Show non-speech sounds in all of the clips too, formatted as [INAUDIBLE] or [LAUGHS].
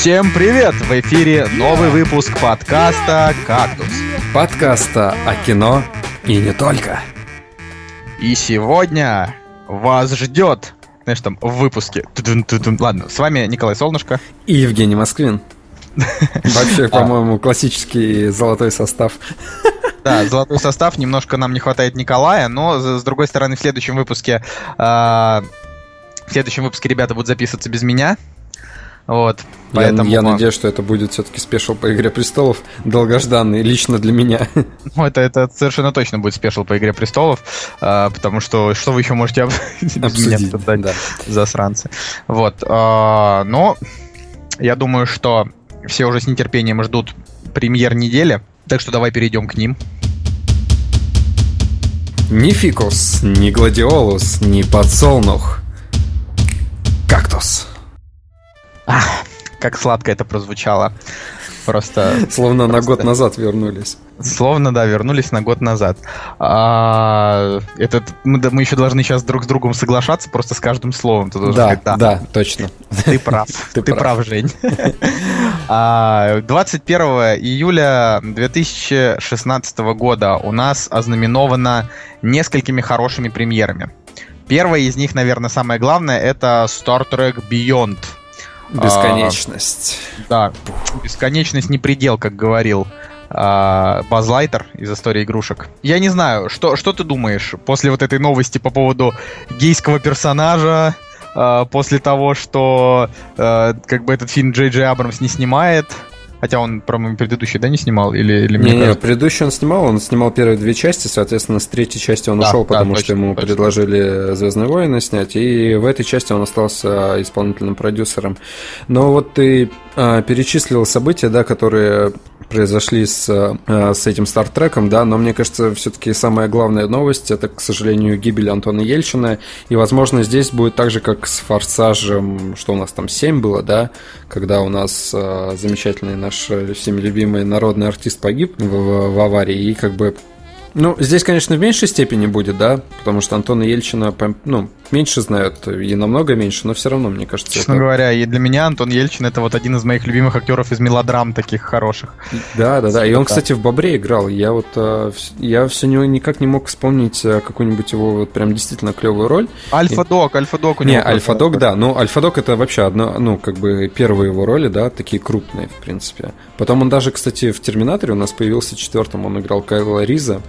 Всем привет! В эфире новый выпуск подкаста «Кактус». Подкаста о кино и не только. И сегодня вас ждет, знаешь, там в выпуске. Ладно, с вами Николай Солнышко. И Евгений Москвин. Вообще, а. по-моему, классический золотой состав. Да, золотой состав. Немножко нам не хватает Николая, но с другой стороны, в следующем выпуске а, в следующем выпуске ребята будут записываться без меня. Вот, поэтому... Я, я надеюсь, что это будет все-таки special по Игре Престолов, долгожданный лично для меня. [LAUGHS] Ну, это, это совершенно точно будет special по Игре Престолов, а, потому что что вы еще можете об... [LAUGHS] обсудить, да. засранцы. Вот, а, но я думаю, что все уже с нетерпением ждут премьер недели, так что давай перейдем к ним. Ни фикус, ни гладиолус, ни подсолнух. Кактус. Ах, как сладко это прозвучало. Просто... [LAUGHS] Словно просто... на год назад вернулись. Словно, да, вернулись на год назад. А, это, мы, мы еще должны сейчас друг с другом соглашаться просто с каждым словом. Ты да, сказать, да, да, точно. Ты прав. [LAUGHS] Ты, ты прав. прав, Жень. 21 [LAUGHS] а, июля 2016 года у нас ознаменовано несколькими хорошими премьерами. Первая из них, наверное, самое главное, это Star Trek Beyond — Бесконечность. А, да, бесконечность не предел, как говорил а, Базлайтер из истории игрушек. Я не знаю, что, что ты думаешь после вот этой новости по поводу гейского персонажа, а, после того, что а, как бы этот фильм Джей Джей Абрамс не снимает, Хотя он, по-моему, предыдущий, да, не снимал? Или, или не, не, предыдущий он снимал, он снимал первые две части, соответственно, с третьей части он да, ушел, потому да, точно, что ему точно. предложили Звездные войны снять, и в этой части он остался исполнительным продюсером. Но вот ты перечислил события, да, которые произошли с, а, с этим стартреком, да, но мне кажется, все-таки самая главная новость это, к сожалению, гибель Антона Ельчина. И, возможно, здесь будет так же, как с Форсажем, что у нас там 7 было, да, когда у нас а, замечательный наш всеми любимый народный артист погиб в, в аварии, и как бы ну, здесь, конечно, в меньшей степени будет, да, потому что Антона Ельчина, ну, меньше знают, и намного меньше, но все равно, мне кажется... Честно это... говоря, и для меня Антон Ельчин это вот один из моих любимых актеров из мелодрам таких хороших. Да, да, да, и он, кстати, в «Бобре» играл, я вот, э, я все никак не мог вспомнить э, какую-нибудь его вот прям действительно клевую роль. Альфа-дог, Альфа-дог у него. Не, Альфа-дог, да, ну, Альфа-дог это вообще одна, ну, как бы первые его роли, да, такие крупные, в принципе. Потом он даже, кстати, в «Терминаторе» у нас появился четвертом, он играл Кайла Риза,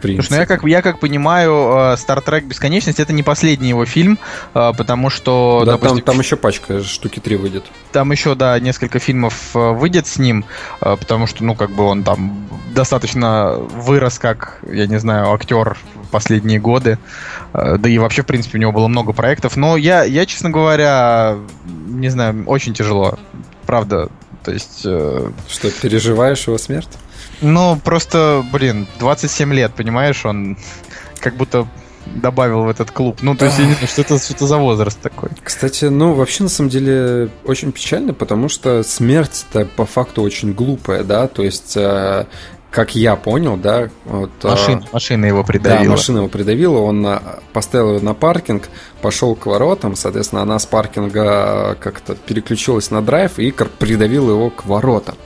принципе. Слушай, ну я как, я как понимаю, э, Star Trek Бесконечность это не последний его фильм, э, потому что... Да, допустим, там, там еще пачка, штуки три выйдет. Там еще, да, несколько фильмов э, выйдет с ним, потому что, ну, как бы он там достаточно вырос как, я не знаю, актер последние годы. Да и вообще, в принципе, у него было много проектов. Но я, я честно говоря, не знаю, очень тяжело. Правда. То есть... Что, переживаешь его смерть? Ну, просто, блин, 27 лет, понимаешь, он как будто добавил в этот клуб. Ну, то есть, я не знаю, что это, что это за возраст такой. Кстати, ну, вообще, на самом деле, очень печально, потому что смерть-то по факту очень глупая, да, то есть... Э, как я понял, да, вот, Машин, а, машина его придавила. Да, машина его придавила, он на, поставил ее на паркинг, пошел к воротам, соответственно, она с паркинга как-то переключилась на драйв и придавила его к воротам.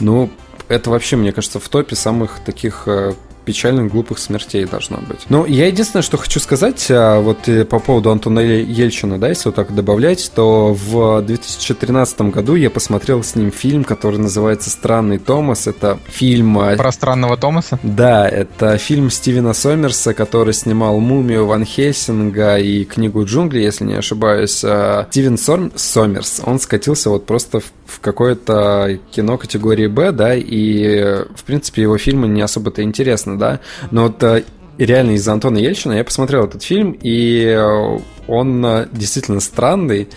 Ну, это вообще, мне кажется, в топе самых таких э, печальных, глупых смертей должно быть. Ну, я единственное, что хочу сказать, а, вот э, по поводу Антона Ельчина, да, если вот так добавлять, то в 2013 году я посмотрел с ним фильм, который называется «Странный Томас». Это фильм... А, Про странного Томаса? Да, это фильм Стивена Сомерса, который снимал «Мумию», «Ван Хельсинга» и «Книгу джунглей», если не ошибаюсь. А, Стивен Сомерс, он скатился вот просто в в какое-то кино категории Б, да, и, в принципе, его фильмы не особо-то интересны, да, но вот э, реально из-за Антона Ельчина я посмотрел этот фильм, и он э, действительно странный,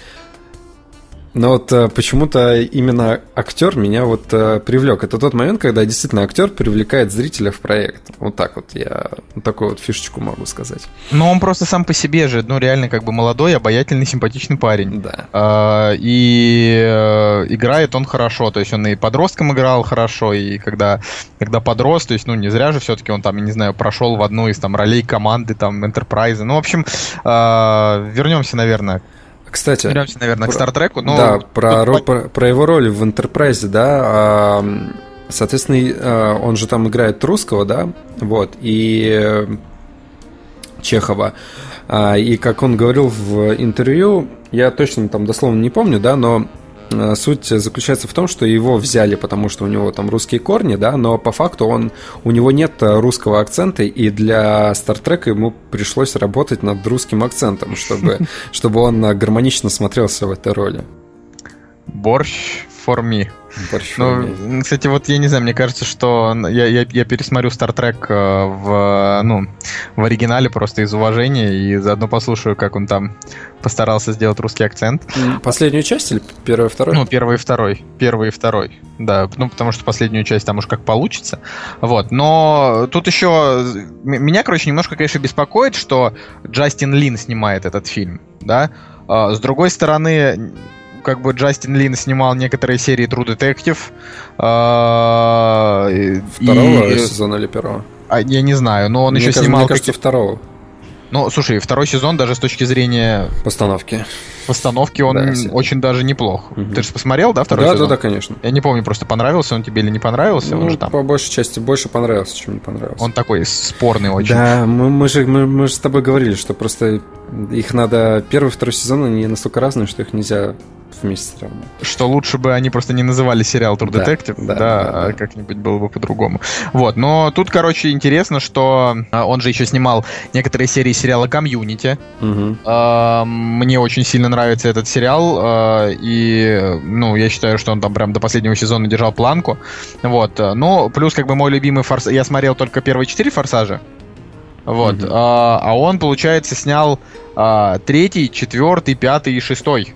Но вот э, почему-то именно актер меня вот э, привлек. Это тот момент, когда действительно актер привлекает зрителя в проект. Вот так вот я вот такую вот фишечку могу сказать. Ну, он просто сам по себе же, ну, реально как бы молодой, обаятельный, симпатичный парень. Да. А, и э, играет он хорошо. То есть он и подростком играл хорошо, и когда, когда подрос, то есть, ну, не зря же все-таки он там, я не знаю, прошел в одну из там ролей команды, там, Enterprise. Ну, в общем, э, вернемся, наверное, кстати, вернемся, наверное, про, к Стартреку. Но да, про, ро, про, про его роль в Enterprise, да. А, соответственно, а, он же там играет русского, да, вот, и Чехова. А, и как он говорил в интервью, я точно там дословно не помню, да, но Э, суть заключается в том, что его взяли, потому что у него там русские корни, да, но по факту он, у него нет русского акцента, и для Стартрека ему пришлось работать над русским акцентом, чтобы, [LAUGHS] чтобы он гармонично смотрелся в этой роли. Борщ for me. Ну, кстати, вот я не знаю, мне кажется, что я, я, я пересмотрю Star Trek э, в, ну, в оригинале просто из уважения и заодно послушаю, как он там постарался сделать русский акцент. Последнюю часть или первый и второй? Ну, первый и второй. Первый и второй, да. Ну, потому что последнюю часть там уж как получится. Вот. Но тут еще... Меня, короче, немножко, конечно, беспокоит, что Джастин Лин снимает этот фильм, да. А, с другой стороны, как бы Джастин Лин снимал некоторые серии True Detective. Э, Второго и... сезона или первого? А, я не знаю, но он мне еще кажется, снимал... Мне кажется, второго. Ну, слушай, второй сезон даже с точки зрения... Постановки. Постановки он да, очень даже неплох. Угу. Ты же посмотрел, да, второй да, сезон? Да, да, конечно. Я не помню, просто понравился он тебе или не понравился. Ну, он же там... по большей части больше понравился, чем не понравился. Он такой спорный очень. Да, мы, мы, же, мы, мы же с тобой говорили, что просто их надо... Первый и второй сезон, они настолько разные, что их нельзя вместе сравнивать. Что лучше бы они просто не называли сериал True Detective, да, да, да, да, а как-нибудь было бы по-другому. Вот, но тут, короче, интересно, что а, он же еще снимал некоторые серии сериала Комьюнити. Угу. Мне очень сильно нравится этот сериал, и, ну, я считаю, что он там прям до последнего сезона держал планку. Вот, ну, плюс, как бы, мой любимый форсаж... Я смотрел только первые четыре форсажа. Вот. Mm-hmm. А, он, получается, снял третий, четвертый, пятый и шестой.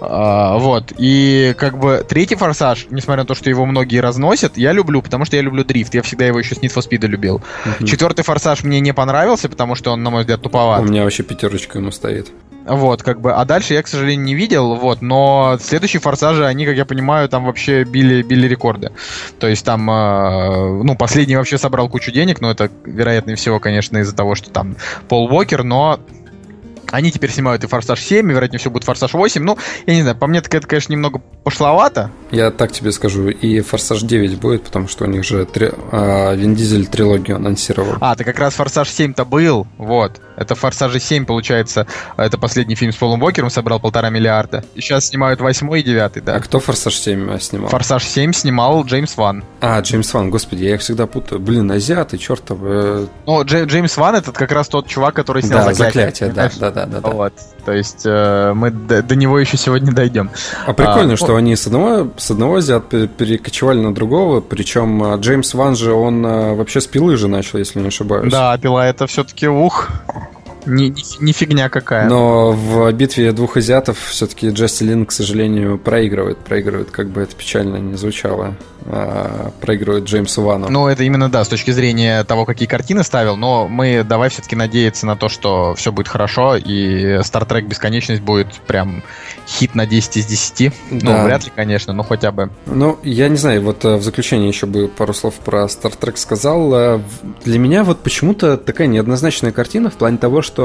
А, вот. И как бы третий форсаж, несмотря на то, что его многие разносят, я люблю, потому что я люблю дрифт. Я всегда его еще с Need for Speed любил. Угу. Четвертый форсаж мне не понравился, потому что он, на мой взгляд, туповат. У меня вообще пятерочка ему стоит. Вот, как бы, а дальше я, к сожалению, не видел, вот, но следующие форсажи, они, как я понимаю, там вообще били, били рекорды. То есть там, э, ну, последний вообще собрал кучу денег, но это, вероятнее всего, конечно, из-за того, что там Пол Уокер, но они теперь снимают и Форсаж 7, и, вероятнее всего, будет Форсаж 8. Ну, я не знаю, по мне, так это, конечно, немного пошловато. Я так тебе скажу, и Форсаж 9 будет, потому что у них же три, а, Вин Дизель трилогию анонсировал. А, ты как раз Форсаж 7-то был, вот. Это Форсаж 7, получается, это последний фильм с Полом Уокером, собрал полтора миллиарда. И сейчас снимают 8 и 9, да. А кто Форсаж 7 снимал? Форсаж 7 снимал Джеймс Ван. А, Джеймс Ван, господи, я их всегда путаю. Блин, азиаты, чертовы. Ну, Дж- Джеймс Ван это как раз тот чувак, который снял да, заклятие. да, да, да, да, да. Вот. То есть э, мы до, до него еще сегодня дойдем. А прикольно, а, что ну... они с одного, с одного азиат перекочевали на другого, причем э, Джеймс Ван же, он э, вообще с пилы же начал, если не ошибаюсь. Да, пила это все-таки ух. Не, не, не фигня какая. Но в битве двух азиатов все-таки Джасти Лин, к сожалению, проигрывает. Проигрывает, как бы это печально не звучало. А, проигрывает Джеймсу Вану. Ну, это именно, да, с точки зрения того, какие картины ставил. Но мы давай все-таки надеяться на то, что все будет хорошо, и Star Trek Бесконечность будет прям хит на 10 из 10. Ну, да. Ну, вряд ли, конечно, но хотя бы. Ну, я не знаю, вот э, в заключение еще бы пару слов про Star Trek сказал. Э, для меня вот почему-то такая неоднозначная картина в плане того, что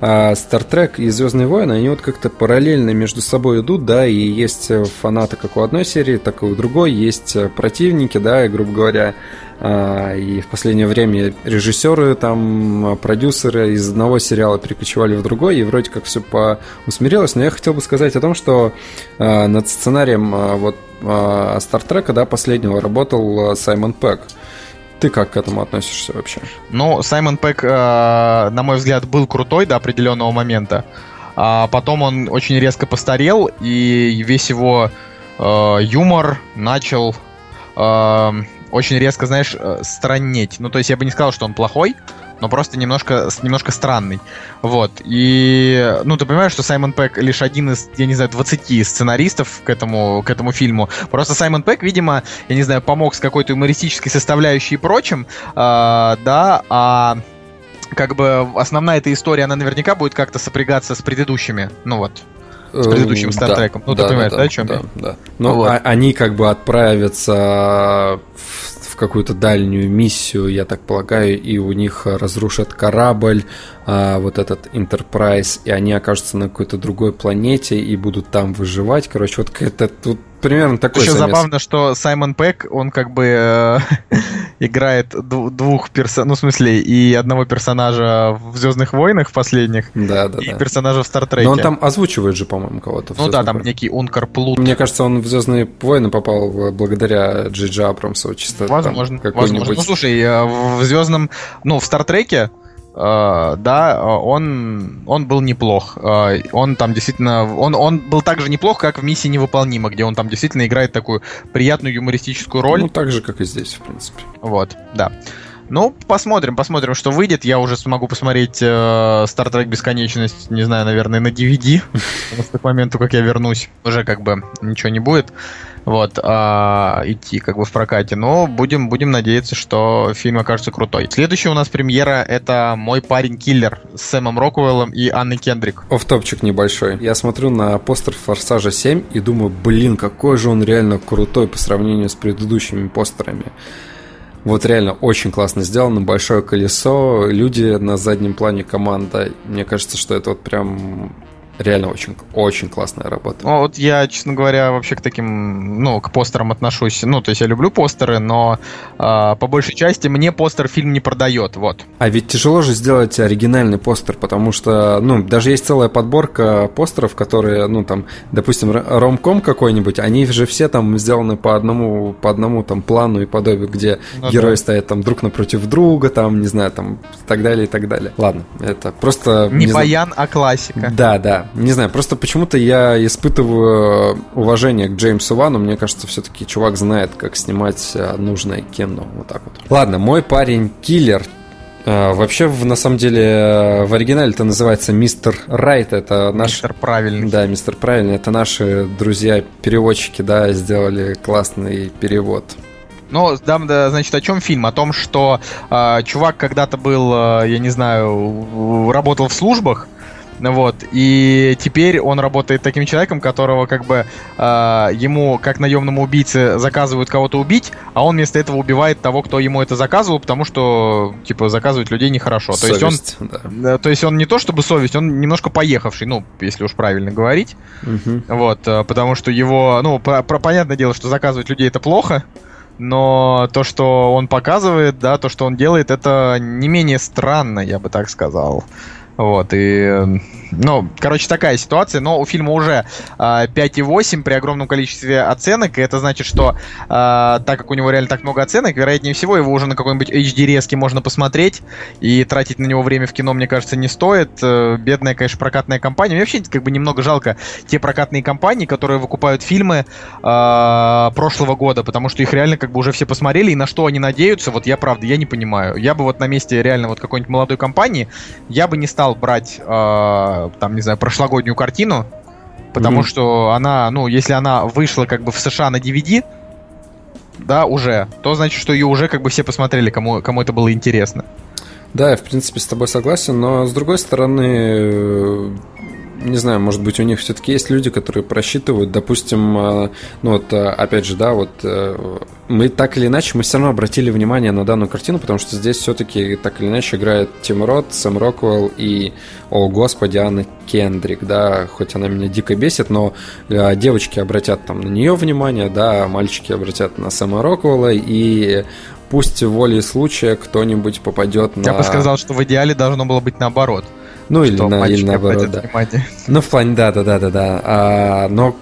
а Star Trek и Звездные войны, они вот как-то параллельно между собой идут, да, и есть фанаты как у одной серии, так и у другой, есть противники, да, и, грубо говоря, а, и в последнее время режиссеры, там, продюсеры из одного сериала перекочевали в другой, и вроде как все поусмирилось. Но я хотел бы сказать о том, что а, над сценарием вот Стартрека, да, последнего работал Саймон Пэк. Ты как к этому относишься вообще? Ну, Саймон Пэк, на мой взгляд, был крутой до определенного момента. А потом он очень резко постарел, и весь его э, юмор начал э, очень резко, знаешь, э, страннеть. Ну, то есть я бы не сказал, что он плохой, но просто немножко, немножко странный. Вот. И, ну, ты понимаешь, что Саймон Пэк лишь один из, я не знаю, 20 сценаристов к этому, к этому фильму. Просто Саймон Пэк, видимо, я не знаю, помог с какой-то юмористической составляющей и прочим, э, да, а как бы основная эта история, она наверняка будет как-то сопрягаться с предыдущими. Ну вот, с эм, предыдущим Стартреком. Да, ну, да, ты понимаешь, да, да, о чем да, я? Да. Ну, вот. а, они как бы отправятся в, в какую-то дальнюю миссию, я так полагаю, и у них разрушат корабль, а, вот этот Enterprise, и они окажутся на какой-то другой планете и будут там выживать. Короче, вот это тут примерно такой Еще замес. забавно, что Саймон Пэк, он как бы э, [LAUGHS] играет двух персонажей, ну, в смысле, и одного персонажа в Звездных войнах последних, да, да, и да. персонажа в Стартреке. Но он там озвучивает же, по-моему, кого-то. Ну да, там войнах. некий Ункар Плут. Мне кажется, он в Звездные войны попал благодаря Джиджи Абрамсу, чисто Возможно, возможно. Ну, слушай, э, в Звездном, ну, в Стартреке да, он, он был неплох. Uh, он там действительно... Он, он был так же неплох, как в «Миссии невыполнима», где он там действительно играет такую приятную юмористическую роль. Ну, так же, как и здесь, в принципе. Вот, да. Ну, посмотрим, посмотрим, что выйдет. Я уже смогу посмотреть э, Star Trek Бесконечность, не знаю, наверное, на DVD. [LAUGHS] К моменту, как я вернусь, уже как бы ничего не будет вот, а, идти как бы в прокате. Но будем, будем надеяться, что фильм окажется крутой. Следующая у нас премьера — это «Мой парень киллер» с Сэмом Роквеллом и Анной Кендрик. Офтопчик небольшой. Я смотрю на постер «Форсажа 7» и думаю, блин, какой же он реально крутой по сравнению с предыдущими постерами. Вот реально очень классно сделано, большое колесо, люди на заднем плане команда. Мне кажется, что это вот прям реально очень, очень классная работа. Ну, вот я, честно говоря, вообще к таким, ну, к постерам отношусь. Ну, то есть я люблю постеры, но э, по большей части мне постер фильм не продает, вот. А ведь тяжело же сделать оригинальный постер, потому что, ну, даже есть целая подборка постеров, которые, ну, там, допустим, ромком какой-нибудь, они же все там сделаны по одному, по одному там плану и подобию, где ну, герои да. стоят там друг напротив друга, там, не знаю, там, и так далее, и так далее. Ладно, это просто... Не, не баян, знаю. а классика. Да, да, не знаю, просто почему-то я испытываю уважение к Джеймсу Вану. Мне кажется, все-таки чувак знает, как снимать э, нужное кино. Вот так вот. Ладно, мой парень киллер. Uh, вообще, на самом деле, в оригинале это называется Мистер Райт. Это наш... Мистер Правильный. Да, Мистер Правильный. Это наши друзья-переводчики, да, сделали классный перевод. Ну, да, да, значит, о чем фильм? О том, что э, чувак когда-то был, э, я не знаю, работал в службах, вот. И теперь он работает таким человеком, которого как бы э, ему, как наемному убийце, заказывают кого-то убить, а он вместо этого убивает того, кто ему это заказывал, потому что, типа, заказывать людей нехорошо. Совесть, то есть он, да. то есть он не то чтобы совесть, он немножко поехавший, ну, если уж правильно говорить. Угу. Вот, э, потому что его, ну, про, про, понятное дело, что заказывать людей это плохо, но то, что он показывает, да, то, что он делает, это не менее странно, я бы так сказал. Вот, и, ну, короче, такая ситуация, но у фильма уже э, а, 5,8 при огромном количестве оценок, и это значит, что э, так как у него реально так много оценок, вероятнее всего, его уже на какой-нибудь HD резке можно посмотреть, и тратить на него время в кино, мне кажется, не стоит. Э, бедная, конечно, прокатная компания. Мне вообще как бы немного жалко те прокатные компании, которые выкупают фильмы э, прошлого года, потому что их реально как бы уже все посмотрели, и на что они надеются, вот я, правда, я не понимаю. Я бы вот на месте реально вот какой-нибудь молодой компании, я бы не стал стал брать, э, там, не знаю, прошлогоднюю картину, потому mm-hmm. что она, ну, если она вышла как бы в США на DVD, да, уже, то значит, что ее уже как бы все посмотрели, кому, кому это было интересно. Да, я в принципе с тобой согласен, но с другой стороны, не знаю, может быть, у них все-таки есть люди, которые просчитывают, допустим, э, ну вот, э, опять же, да, вот э, мы так или иначе, мы все равно обратили внимание на данную картину, потому что здесь все-таки так или иначе играет Тим Рот, Сэм Роквелл и, о господи, Анна Кендрик, да, хоть она меня дико бесит, но девочки обратят там на нее внимание, да, мальчики обратят на Сэма Роквелла, и пусть волей случая кто-нибудь попадет на... Я бы сказал, что в идеале должно было быть наоборот. Ну, или, на, или наоборот, да. Внимание. Ну, в плане, да, да, да, да, да. А, но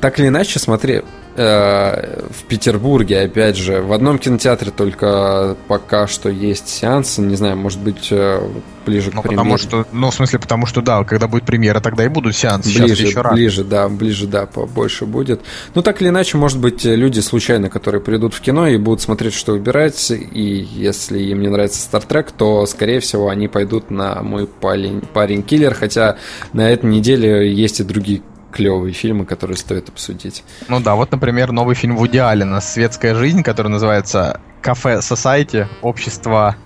так или иначе, смотри, э, в Петербурге, опять же, в одном кинотеатре только пока что есть сеансы, не знаю, может быть, э, ближе ну, к премьере. Потому что, ну, в смысле, потому что, да, когда будет премьера, тогда и будут сеансы. Ближе, Сейчас еще ближе, да, ближе, да, побольше будет. Ну, так или иначе, может быть, люди случайно, которые придут в кино и будут смотреть, что выбирать, и если им не нравится Стартрек, то, скорее всего, они пойдут на мой парень, парень киллер, хотя на этой неделе есть и другие клевые фильмы, которые стоит обсудить. Ну да, вот, например, новый фильм Вуди Аллена «Светская жизнь», который называется «Кафе Society», «Общество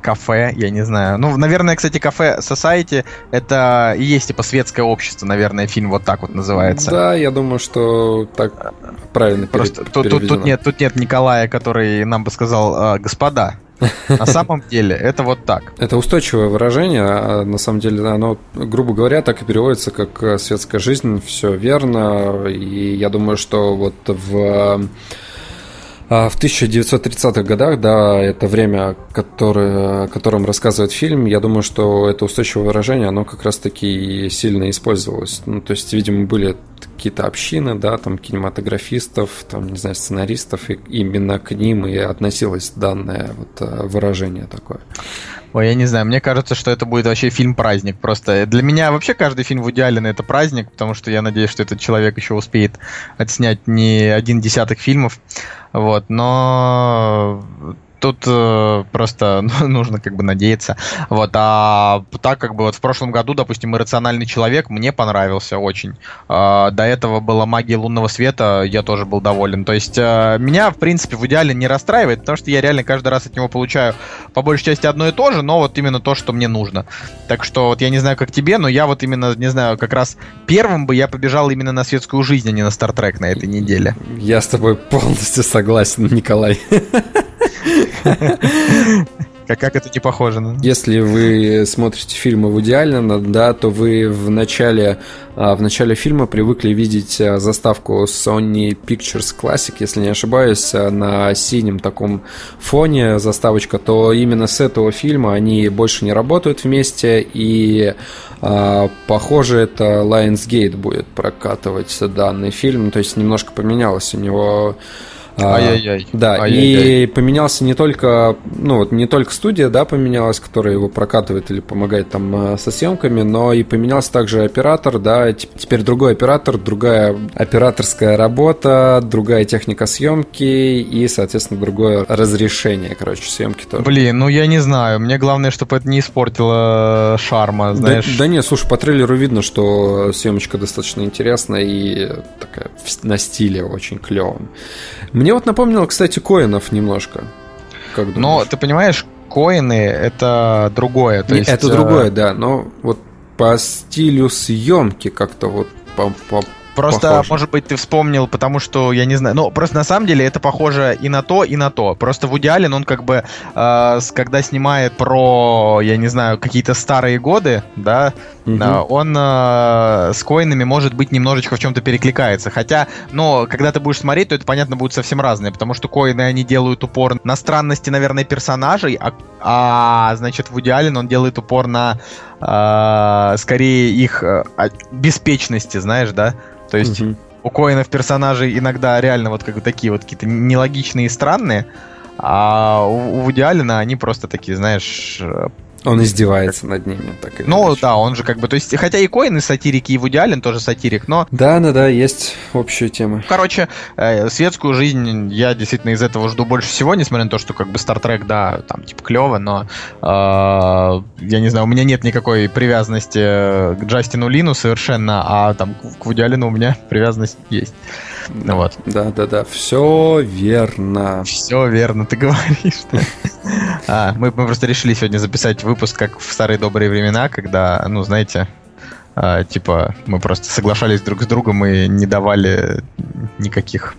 кафе, я не знаю. Ну, наверное, кстати, кафе Society это и есть типа светское общество, наверное, фильм вот так вот называется. Да, я думаю, что так правильно Просто тут, тут, тут нет, тут нет Николая, который нам бы сказал, господа, [LAUGHS] на самом деле это вот так. Это устойчивое выражение, а на самом деле оно, грубо говоря, так и переводится как э, светская жизнь, все верно, и я думаю, что вот в в 1930-х годах, да, это время, которое, о котором рассказывает фильм, я думаю, что это устойчивое выражение, оно как раз-таки сильно использовалось. Ну, то есть, видимо, были какие-то общины, да, там кинематографистов, там, не знаю, сценаристов, и именно к ним и относилось данное вот э, выражение такое. Ой, я не знаю, мне кажется, что это будет вообще фильм-праздник. Просто для меня вообще каждый фильм Вуди Аллена это праздник, потому что я надеюсь, что этот человек еще успеет отснять не один десяток фильмов. Вот, но тут э, просто [LAUGHS] нужно как бы надеяться. Вот, а так как бы вот в прошлом году, допустим, «Иррациональный человек» мне понравился очень. Э, до этого была «Магия лунного света», я тоже был доволен. То есть э, меня, в принципе, в идеале не расстраивает, потому что я реально каждый раз от него получаю по большей части одно и то же, но вот именно то, что мне нужно. Так что вот я не знаю, как тебе, но я вот именно, не знаю, как раз первым бы я побежал именно на светскую жизнь, а не на Стартрек на этой неделе. Я с тобой полностью согласен, Николай. [LAUGHS] Как, как это не похоже на... Если вы смотрите фильмы в идеально, да, то вы в начале, а, в начале фильма привыкли видеть а, заставку Sony Pictures Classic, если не ошибаюсь, а, на синем таком фоне заставочка, то именно с этого фильма они больше не работают вместе, и похоже, это Lionsgate будет прокатывать данный фильм, то есть немножко поменялось у него Ай-яй-яй. Да, Ай-яй-яй. и поменялся не только, ну вот не только студия, да, поменялась, которая его прокатывает или помогает там э, со съемками, но и поменялся также оператор, да, теперь другой оператор, другая операторская работа, другая техника съемки и, соответственно, другое разрешение, короче, съемки тоже. Блин, ну я не знаю, мне главное, чтобы это не испортило шарма, знаешь. Да, да нет, слушай, по трейлеру видно, что съемочка достаточно интересная и такая на стиле очень клевом. Мне вот напомнило, кстати, коинов немножко. Как но ты понимаешь, коины это другое. То Не, есть, это другое, э, да. Но вот по стилю съемки как-то вот по, по, Просто, похоже. может быть, ты вспомнил, потому что, я не знаю, ну, просто на самом деле это похоже и на то, и на то. Просто Вуди Аллен, он как бы, э, когда снимает про, я не знаю, какие-то старые годы, да, угу. он э, с коинами, может быть, немножечко в чем-то перекликается. Хотя, но когда ты будешь смотреть, то это, понятно, будет совсем разное, потому что коины, они делают упор на странности, наверное, персонажей, а, а значит, Вуди Аллен, он делает упор на, э, скорее, их э, беспечности, знаешь, да, то есть угу. у коинов персонажей иногда реально вот как бы такие вот какие-то нелогичные и странные, а у, у Вуди Аллена они просто такие, знаешь, он издевается над ними, так или Ну, иначе. да, он же как бы, то есть, хотя и Коин, и сатирики, и Вуди Аллен тоже сатирик, но... Да, да, да, есть общая тема. Короче, э, светскую жизнь я действительно из этого жду больше всего, несмотря на то, что как бы Стартрек, да, там, типа, клево, но э, я не знаю, у меня нет никакой привязанности к Джастину Лину совершенно, а там к Вуди Аллену у меня [LAUGHS] привязанность есть. Ну вот. Да, да, да, все верно. Все верно, ты говоришь. [LAUGHS] А, мы, мы просто решили сегодня записать выпуск, как в старые добрые времена, когда, ну, знаете, а, типа, мы просто соглашались друг с другом и не давали никаких,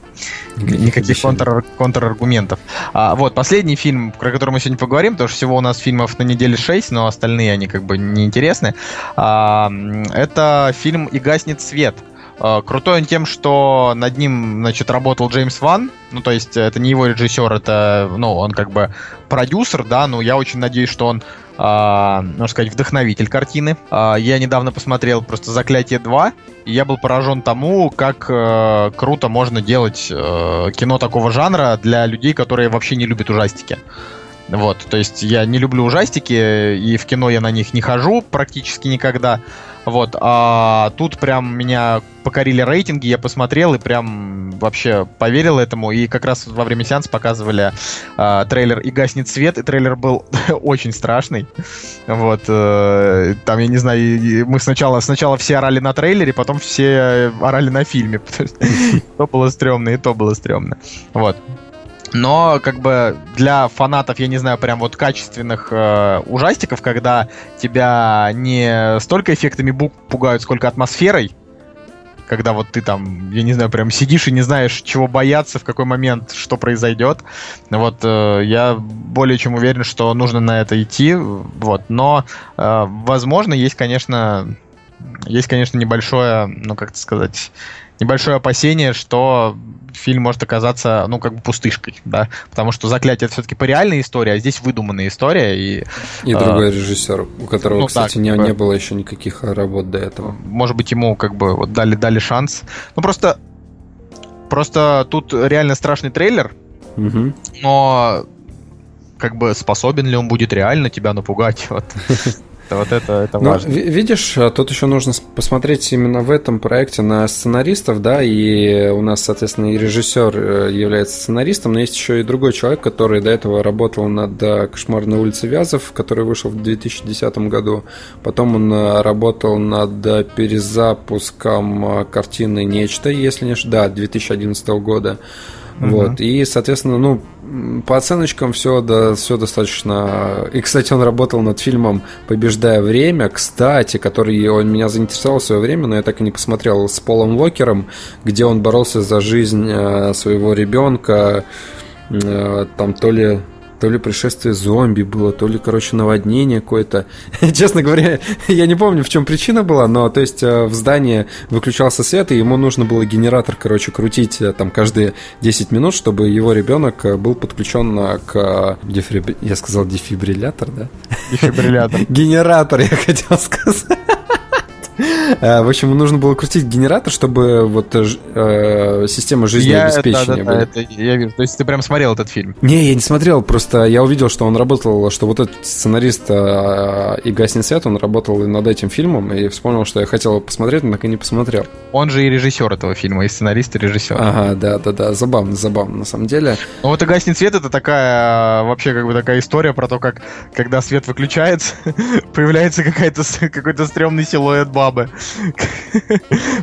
никаких контр, контраргументов. А, вот, последний фильм, про который мы сегодня поговорим, потому что всего у нас фильмов на неделе 6, но остальные, они как бы неинтересны. А, это фильм «И гаснет свет». Э, крутой он тем, что над ним, значит, работал Джеймс Ван. Ну, то есть, это не его режиссер, это, ну, он как бы продюсер, да, но я очень надеюсь, что он э, можно сказать, вдохновитель картины. Э, я недавно посмотрел просто «Заклятие 2», и я был поражен тому, как э, круто можно делать э, кино такого жанра для людей, которые вообще не любят ужастики. Вот, то есть я не люблю ужастики, и в кино я на них не хожу практически никогда. Вот, а тут прям меня покорили рейтинги, я посмотрел и прям вообще поверил этому. И как раз во время сеанса показывали э, трейлер «И гаснет свет», и трейлер был [LAUGHS] очень страшный. Вот, э, там, я не знаю, мы сначала, сначала все орали на трейлере, потом все орали на фильме. [LAUGHS] То было стрёмно, и то было стрёмно. Вот. Но как бы для фанатов, я не знаю, прям вот качественных э, ужастиков, когда тебя не столько эффектами букв пугают, сколько атмосферой, когда вот ты там, я не знаю, прям сидишь и не знаешь, чего бояться, в какой момент что произойдет. Вот э, я более чем уверен, что нужно на это идти. Вот, но э, возможно есть, конечно, есть, конечно, небольшое, ну как сказать, небольшое опасение, что фильм может оказаться, ну, как бы пустышкой, да, потому что «Заклятие» — это все-таки по реальной истории, а здесь выдуманная история. И, и другой э, режиссер, у которого, ну, кстати, да, не, не было еще никаких работ до этого. Может быть, ему как бы вот дали, дали шанс. Ну, просто, просто тут реально страшный трейлер, угу. но как бы способен ли он будет реально тебя напугать? Вот. [LAUGHS] Вот это, это Но, важно. Видишь, а тут еще нужно посмотреть именно в этом проекте на сценаристов, да, и у нас, соответственно, и режиссер э, является сценаристом, но есть еще и другой человек, который до этого работал над э, «Кошмар на улице Вязов», который вышел в 2010 году. Потом он э, работал над перезапуском картины «Нечто», если не ошибаюсь, да, 2011 года. Uh-huh. Вот. И, соответственно, ну, по оценочкам все, да, все достаточно... И, кстати, он работал над фильмом «Побеждая время», кстати, который он меня заинтересовал в свое время, но я так и не посмотрел, с Полом Локером, где он боролся за жизнь э, своего ребенка, э, там то ли то ли пришествие зомби было, то ли, короче, наводнение какое-то. [LAUGHS] Честно говоря, я не помню, в чем причина была, но, то есть, э, в здании выключался свет, и ему нужно было генератор, короче, крутить э, там каждые 10 минут, чтобы его ребенок э, был подключен к дефибри... Я сказал дефибриллятор, да? Дефибриллятор. [LAUGHS] Генератор, я хотел сказать. Э, в общем, нужно было крутить генератор, чтобы вот э, система жизнеобеспечения я, да, да, да, это я вижу. То есть ты прям смотрел этот фильм? Не, я не смотрел, просто я увидел, что он работал, что вот этот сценарист э, и «Гаснет свет», он работал над этим фильмом, и вспомнил, что я хотел посмотреть, но так и не посмотрел. Он же и режиссер этого фильма, и сценарист, и режиссер. Ага, да-да-да, забавно, забавно, на самом деле. Ну вот и «Гаснет свет» — это такая, вообще как бы такая история про то, как, когда свет выключается, [LAUGHS] появляется какая-то какой-то стрёмный силуэт бабы.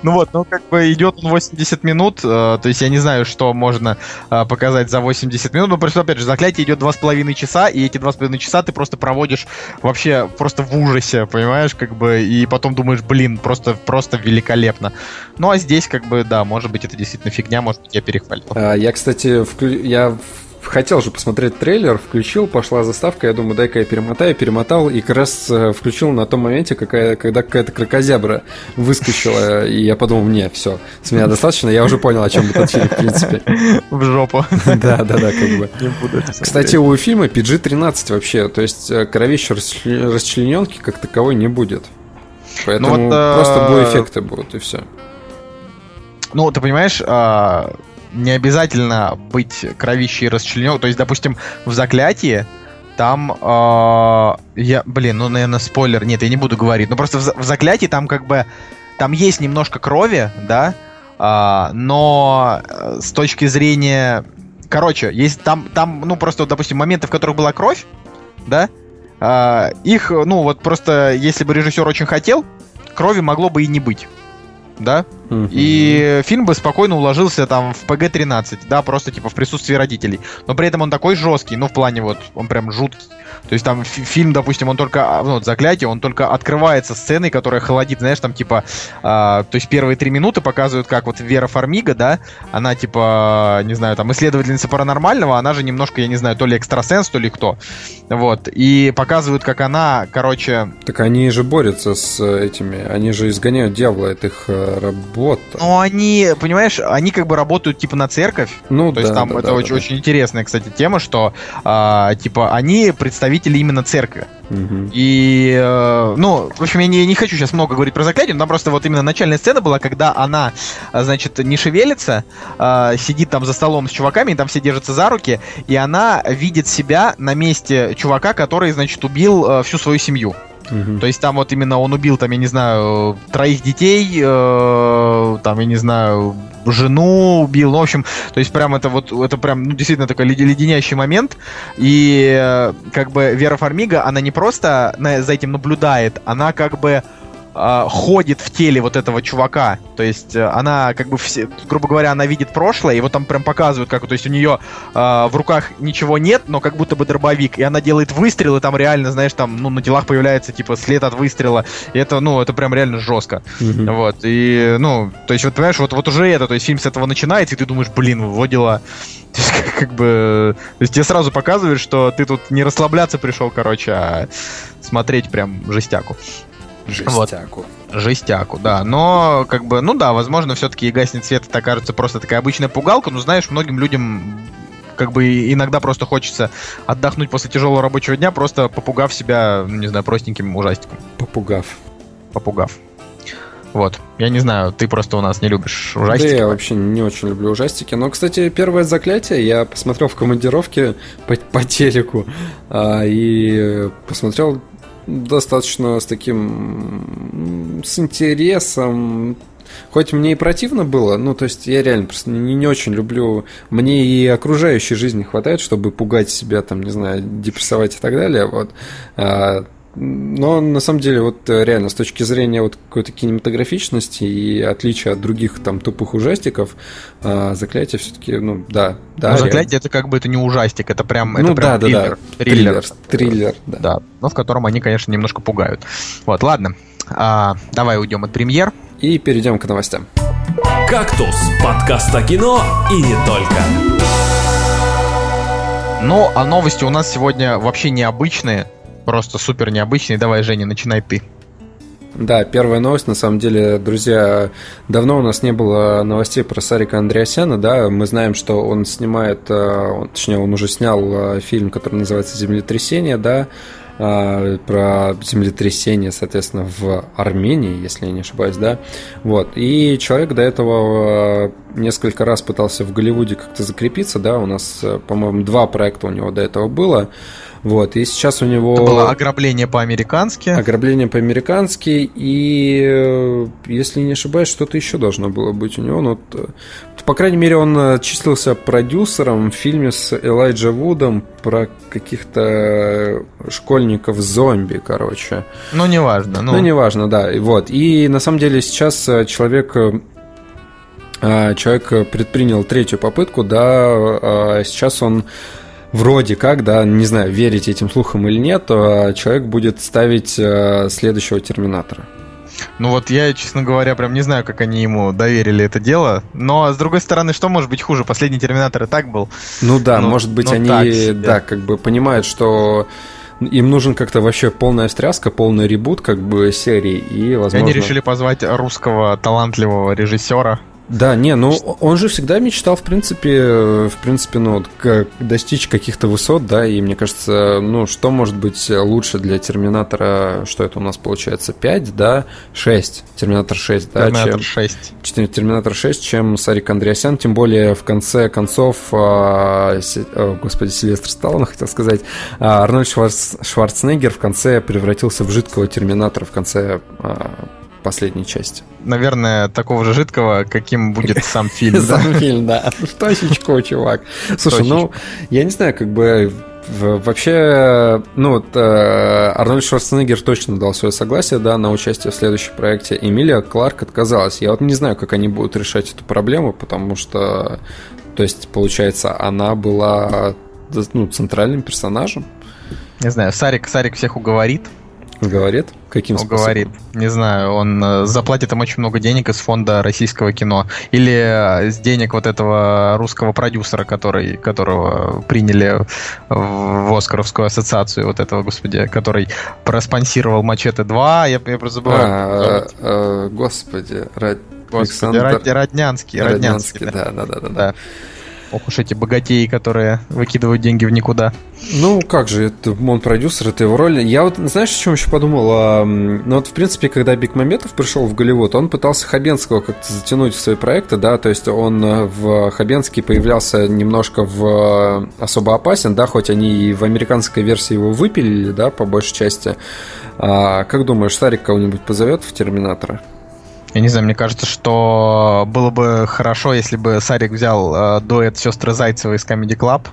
Ну вот, ну как бы идет он 80 минут, э, то есть я не знаю, что можно э, показать за 80 минут, но просто, опять же, заклятие идет 2,5 часа, и эти 2,5 часа ты просто проводишь вообще просто в ужасе, понимаешь, как бы, и потом думаешь, блин, просто, просто великолепно. Ну а здесь, как бы, да, может быть, это действительно фигня, может быть, я перехвалил. А, я, кстати, я хотел же посмотреть трейлер, включил, пошла заставка, я думаю, дай-ка я перемотаю, перемотал, и как раз э, включил на том моменте, какая, когда какая-то крокозябра выскочила, и я подумал, не, все, с меня достаточно, я уже понял, о чем этот фильм, в принципе. [LAUGHS] В жопу. [LAUGHS] Да, да, да, как бы. Кстати, у фильма PG-13 вообще, то есть э, кровища расчлененки как таковой не будет. Поэтому ну, вот, просто эффекты будут, и все. Ну, ты понимаешь, а, не обязательно быть кровищей расчленен. То есть, допустим, в заклятии там э, я, блин, ну, наверное, спойлер, нет, я не буду говорить. Но просто в, в заклятии там как бы там есть немножко крови, да, э, но с точки зрения, короче, есть там, там, ну, просто, допустим, моменты, в которых была кровь, да, э, их, ну, вот просто, если бы режиссер очень хотел, крови могло бы и не быть да, uh-huh. и фильм бы спокойно уложился там в ПГ-13, да, просто типа в присутствии родителей. Но при этом он такой жесткий, ну, в плане вот, он прям жуткий. То есть там фильм, допустим, он только, а, ну, заклятие, он только открывается сценой, которая холодит, знаешь, там типа, э, то есть первые три минуты показывают, как вот Вера Фармига, да, она типа, не знаю, там исследовательница паранормального, она же немножко, я не знаю, то ли экстрасенс, то ли кто, вот, и показывают, как она, короче... Так они же борются с этими, они же изгоняют дьявола, это их работа работа. Ну, они, понимаешь, они как бы работают типа на церковь. Ну, То да, есть там да, это да, очень, да. очень интересная, кстати, тема, что а, типа они представители именно церкви. Угу. И, э, ну, в общем, я не, не хочу сейчас много говорить про заклятие, но там просто вот именно начальная сцена была, когда она, значит, не шевелится, э, сидит там за столом с чуваками, и там все держатся за руки, и она видит себя на месте чувака, который, значит, убил э, всю свою семью. То есть там вот именно он убил, там, я не знаю, троих детей, э, там, я не знаю, жену убил, ну, в общем, то есть прям это вот, это прям, ну, действительно такой леденящий момент, и э, как бы Вера Фармига, она не просто за этим наблюдает, она как бы э, ходит в теле вот этого чувака. То есть э, она, как бы, все, грубо говоря, она видит прошлое, и вот там прям показывают, как, то есть у нее э, в руках ничего нет, но как будто бы дробовик, и она делает выстрел, и там реально, знаешь, там, ну, на телах появляется, типа, след от выстрела, и это, ну, это прям реально жестко. Mm-hmm. Вот, и, ну, то есть, вот, понимаешь, вот, вот уже это, то есть фильм с этого начинается, и ты думаешь, блин, вот дела. [LAUGHS] То есть, как бы, то есть тебе сразу показывают, что ты тут не расслабляться пришел, короче, а смотреть прям жестяку. Жестяку. Вот. Жестяку, да. Но, как бы, ну да, возможно, все-таки и гаснет свет, это кажется просто такая обычная пугалка, но знаешь, многим людям как бы иногда просто хочется отдохнуть после тяжелого рабочего дня, просто попугав себя, ну, не знаю, простеньким ужастиком. Попугав. Попугав. Вот. Я не знаю, ты просто у нас не любишь ужастики. Да, я вообще не очень люблю ужастики. Но, кстати, первое заклятие я посмотрел в командировке по, по телеку а, и посмотрел достаточно с таким... с интересом. Хоть мне и противно было, ну, то есть я реально просто не, не очень люблю... Мне и окружающей жизни хватает, чтобы пугать себя, там, не знаю, депрессовать и так далее, вот. А, но на самом деле, вот э, реально, с точки зрения вот какой-то кинематографичности и отличия от других там тупых ужастиков, э, заклятие все-таки, ну да, да. Но заклятие это как бы это не ужастик, это прям, ну, это прям да, триллер, да, да. Триллер, триллер, да. да. Но в котором они, конечно, немножко пугают. Вот, ладно. А, давай уйдем от премьер. И перейдем к новостям. «Кактус» — подкаст о кино и не только. Ну, а новости у нас сегодня вообще необычные просто супер необычный. Давай, Женя, начинай ты. Да, первая новость, на самом деле, друзья, давно у нас не было новостей про Сарика Андреасяна, да, мы знаем, что он снимает, э, точнее, он уже снял э, фильм, который называется «Землетрясение», да, э, про землетрясение, соответственно, в Армении, если я не ошибаюсь, да, вот, и человек до этого несколько раз пытался в Голливуде как-то закрепиться, да, у нас, по-моему, два проекта у него до этого было, вот, и сейчас у него... Это было ограбление по-американски. Ограбление по-американски, и, э, если не ошибаюсь, что-то еще должно было быть у него. Но, ну, по крайней мере, он э, числился продюсером в фильме с Элайджа Вудом про каких-то школьников-зомби, короче. Ну, неважно. Ну, ну неважно, да. Вот. И, на самом деле, сейчас э, человек человек предпринял третью попытку, да, сейчас он вроде как, да, не знаю, верить этим слухам или нет, то человек будет ставить э, следующего Терминатора. Ну вот я, честно говоря, прям не знаю, как они ему доверили это дело. Но, с другой стороны, что может быть хуже? Последний Терминатор и так был. Ну да, ну, может быть, ну, они, да, как бы понимают, что им нужен как-то вообще полная встряска, полный ребут как бы серии и, возможно... И они решили позвать русского талантливого режиссера да, не, ну он же всегда мечтал, в принципе, в принципе, ну, как достичь каких-то высот, да, и мне кажется, ну, что может быть лучше для Терминатора, что это у нас получается, 5, да, 6, Терминатор 6, да, Терминатор чем, 6. Терминатор 6, чем Сарик Андреасян, тем более в конце концов, а, си, о, господи, Сильвестр Сталлоне, хотел сказать, а, Арнольд Шварц, Шварценеггер в конце превратился в жидкого Терминатора в конце а, последней части. Наверное, такого же жидкого, каким будет сам [LAUGHS] фильм. Сам фильм, да. [LAUGHS] Точечку, чувак. Слушай, ну, я не знаю, как бы Вообще, ну вот э, Арнольд Шварценеггер точно дал свое согласие, да, на участие в следующем проекте. Эмилия Кларк отказалась. Я вот не знаю, как они будут решать эту проблему, потому что, то есть, получается, она была ну, центральным персонажем. Не знаю, Сарик, Сарик всех уговорит. Говорит? Каким он способом? говорит. Не знаю, он э, заплатит им очень много денег из фонда российского кино. Или э, с денег вот этого русского продюсера, который, которого приняли в Оскаровскую ассоциацию, вот этого, господи, который проспонсировал Мачете 2. Я, я просто забываю. А, а, господи, Господи, Александр... Роднянский, Роднянский, Роднянский да. да, да, да, да. да. Ох уж эти богатеи, которые выкидывают деньги в никуда. Ну, как же, это, он продюсер, это его роль. Я вот, знаешь, о чем еще подумал? А, ну, вот, в принципе, когда Биг Мамедов пришел в Голливуд, он пытался Хабенского как-то затянуть в свои проекты, да, то есть он э, в Хабенске появлялся немножко в э, особо опасен, да, хоть они и в американской версии его выпилили, да, по большей части. А, как думаешь, Старик кого-нибудь позовет в Терминатора? Я не знаю, мне кажется, что было бы хорошо, если бы Сарик взял э, дуэт сестры Зайцева из Comedy Club.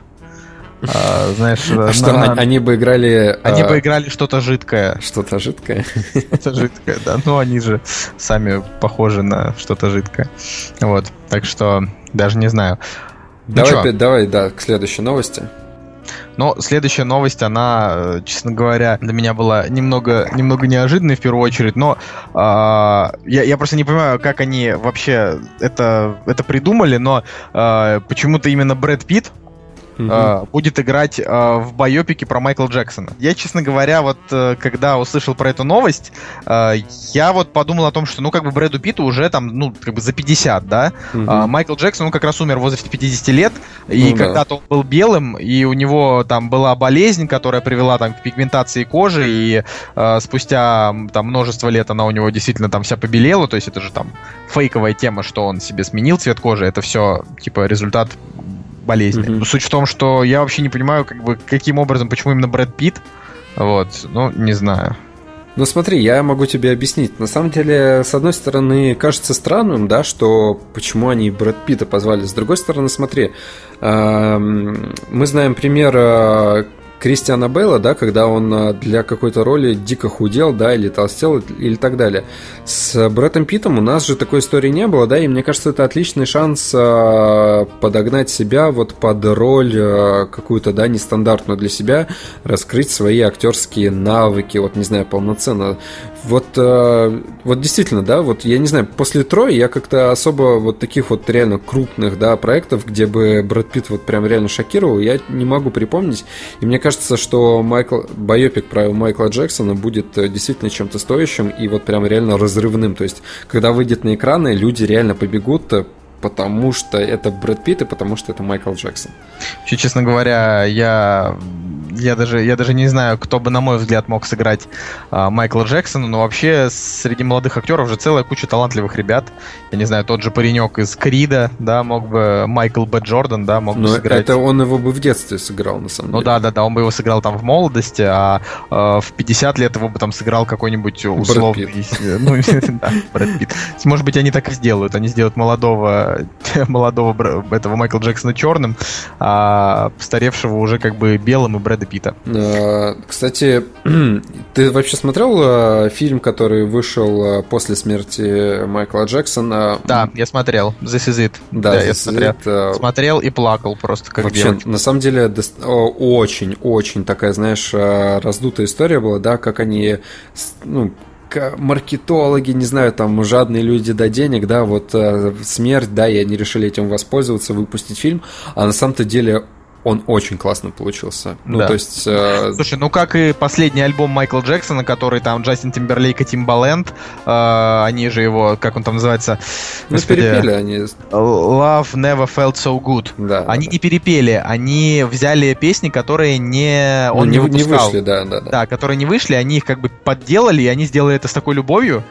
Э, знаешь, [LAUGHS] а что на, они бы играли... Они э, бы играли что-то жидкое. Что-то жидкое? Что-то жидкое, да. Ну, они же сами похожи на что-то жидкое. Вот, так что даже не знаю. Ну давай, давай, да, к следующей новости. Но следующая новость, она, э, честно говоря, для меня была немного, немного неожиданной в первую очередь, но э, я, я просто не понимаю, как они вообще это, это придумали, но э, почему-то именно Брэд Питт угу. э, будет играть э, в байопике про Майкла Джексона. Я, честно говоря, вот э, когда услышал про эту новость, э, я вот подумал о том, что, ну, как бы Брэду Питту уже там, ну, как бы за 50, да? Угу. А Майкл Джексон, он как раз умер в возрасте 50 лет, и ну, когда-то он был белым, и у него там была болезнь, которая привела там к пигментации кожи, и э, спустя там множество лет она у него действительно там вся побелела, то есть это же там фейковая тема, что он себе сменил цвет кожи, это все типа результат болезни. Mm-hmm. Суть в том, что я вообще не понимаю, как бы, каким образом, почему именно Брэд Питт. Вот, ну, не знаю. Ну смотри, я могу тебе объяснить. На самом деле, с одной стороны, кажется странным, да, что почему они Брэд Питта позвали. С другой стороны, смотри, эм, мы знаем пример э, Кристиана Бейла, да, когда он а, для какой-то роли дико худел, да, или толстел, или так далее. С Брэттом Питом у нас же такой истории не было, да, и мне кажется, это отличный шанс э, подогнать себя вот под роль э, какую-то, да, нестандартную для себя, раскрыть свои актерские навыки, вот, не знаю, полноценно. Вот, вот действительно, да, вот я не знаю, после Троя я как-то особо вот таких вот реально крупных, да, проектов, где бы Брэд Питт вот прям реально шокировал, я не могу припомнить. И мне кажется, что Майкл, байопик про Майкла Джексона будет э, действительно чем-то стоящим и вот прям реально разрывным. То есть, когда выйдет на экраны, люди реально побегут э, потому что это Брэд Питт и потому что это Майкл Джексон. Вообще, честно говоря, я я даже, я даже не знаю, кто бы, на мой взгляд, мог сыграть а, Майкла Джексона, но вообще среди молодых актеров же целая куча талантливых ребят. Я не знаю, тот же паренек из Крида, да, мог бы Майкл Б. Джордан, да, мог но бы сыграть. это он его бы в детстве сыграл, на самом ну, деле. Ну да, да, да, он бы его сыграл там в молодости, а, а в 50 лет его бы там сыграл какой-нибудь условный... Брэд Питт. [LAUGHS] Ну, [LAUGHS] да, Брэд Питт. Может быть, они так и сделают. Они сделают молодого, [LAUGHS] молодого этого Майкла Джексона черным, а старевшего уже как бы белым и Брэда Питта. А, кстати, [CLEARS THROAT] ты вообще смотрел а, фильм, который вышел а, после смерти Майкла Джексона? Да, я смотрел. This is it. Да, да я смотрел. It, смотрел и плакал просто как Вообще, девочка. на самом деле, очень-очень такая, знаешь, раздутая история была, да, как они ну, маркетологи, не знаю, там жадные люди до денег, да, вот смерть, да, и они решили этим воспользоваться, выпустить фильм, а на самом-то деле он очень классно получился. Ну, да. то есть... Э... Слушай, ну как и последний альбом Майкла Джексона, который там Джастин Тимберлейк и Тимбаленд, э, они же его, как он там называется? Ну, господи, перепели они. Love Never Felt So Good. Да, они да. не перепели, они взяли песни, которые не... Он ну, не, не, не вышли, да, да, да. Да, которые не вышли, они их как бы подделали, и они сделали это с такой любовью,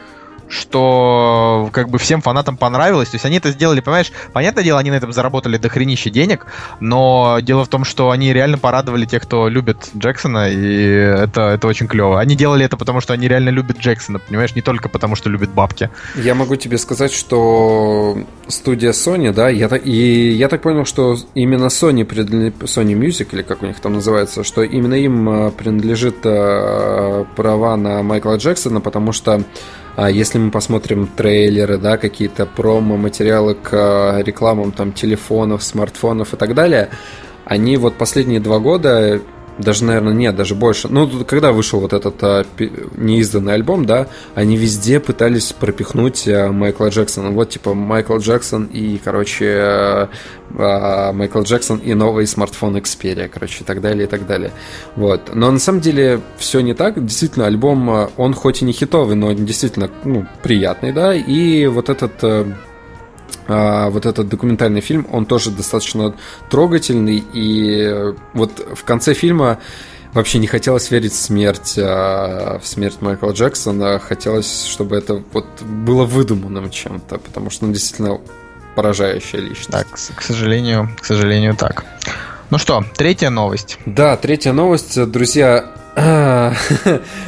что как бы всем фанатам понравилось. То есть они это сделали, понимаешь, понятное дело, они на этом заработали до хренища денег, но дело в том, что они реально порадовали тех, кто любит Джексона, и это, это очень клево. Они делали это потому, что они реально любят Джексона, понимаешь, не только потому, что любят бабки. Я могу тебе сказать, что студия Sony, да, я, и я так понял, что именно Sony, Sony Music, или как у них там называется, что именно им э, принадлежит э, права на Майкла Джексона, потому что а если мы посмотрим трейлеры, да, какие-то промо-материалы к а, рекламам там телефонов, смартфонов и так далее, они вот последние два года Даже, наверное, нет, даже больше. Ну, когда вышел вот этот а, неизданный альбом, да, они везде пытались пропихнуть а, Майкла Джексона. Вот, типа, Майкл Джексон и, короче, а, а, Майкл Джексон и новый смартфон Xperia, короче, и так далее, и так далее. Вот. Но на самом деле все не так. Действительно, альбом, а, он хоть и не хитовый, но действительно, ну, приятный, да, и вот этот э, вот этот документальный фильм, он тоже достаточно трогательный, и вот в конце фильма вообще не хотелось верить в смерть, а, в смерть Майкла Джексона, хотелось, чтобы это вот было выдуманным чем-то, потому что он действительно поражающая личность. Так, к сожалению, к сожалению, так. Ну что, третья новость. Да, третья новость, друзья. [LAUGHS]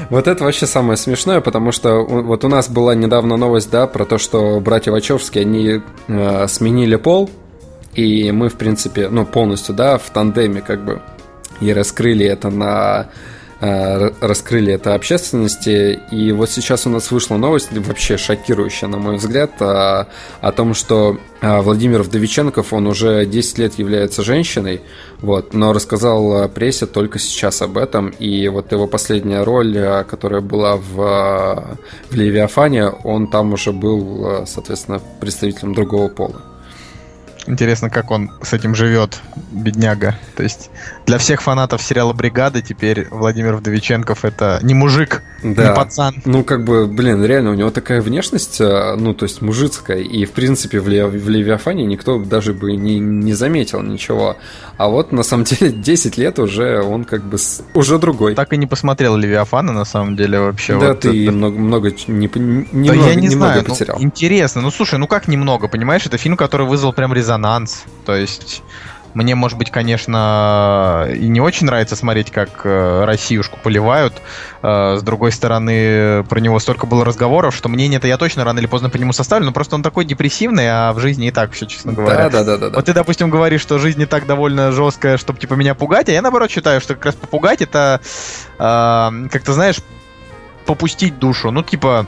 вот это вообще самое смешное, потому что вот у нас была недавно новость, да, про то, что братья Вачовски, они э, сменили пол, и мы, в принципе, ну, полностью, да, в тандеме как бы и раскрыли это на раскрыли это общественности. И вот сейчас у нас вышла новость, вообще шокирующая, на мой взгляд, о, э, о том, что э, Владимир Вдовиченков, он уже 10 лет является женщиной, вот, но рассказал прессе только сейчас об этом. И вот его последняя роль, которая была в, в Левиафане, он там уже был, соответственно, представителем другого пола. Интересно, как он с этим живет, бедняга. То есть для всех фанатов сериала «Бригада» теперь Владимир Вдовиченков это не мужик, да. не пацан. Ну, как бы, блин, реально, у него такая внешность, э, ну, то есть мужицкая, и, в принципе, в, Ле- в «Левиафане» никто даже бы не, не заметил ничего. А вот, на самом деле, [LAUGHS] 10 лет уже он как бы с... уже другой. Так и не посмотрел «Левиафана», на самом деле, вообще. Да, вот ты это... много, много не, немного, да я не немного знаю, ну, потерял. Ну, интересно, ну, слушай, ну как немного, понимаешь? Это фильм, который вызвал прям резонанс резонанс. То есть мне, может быть, конечно, и не очень нравится смотреть, как э, Россиюшку поливают. Э, с другой стороны, про него столько было разговоров, что мнение-то я точно рано или поздно по нему составлю, но просто он такой депрессивный, а в жизни и так все, честно говоря. Да, да, да, да. Вот ты, допустим, говоришь, что жизнь не так довольно жесткая, чтобы, типа, меня пугать, а я, наоборот, считаю, что как раз попугать это, э, как ты знаешь, попустить душу. Ну, типа,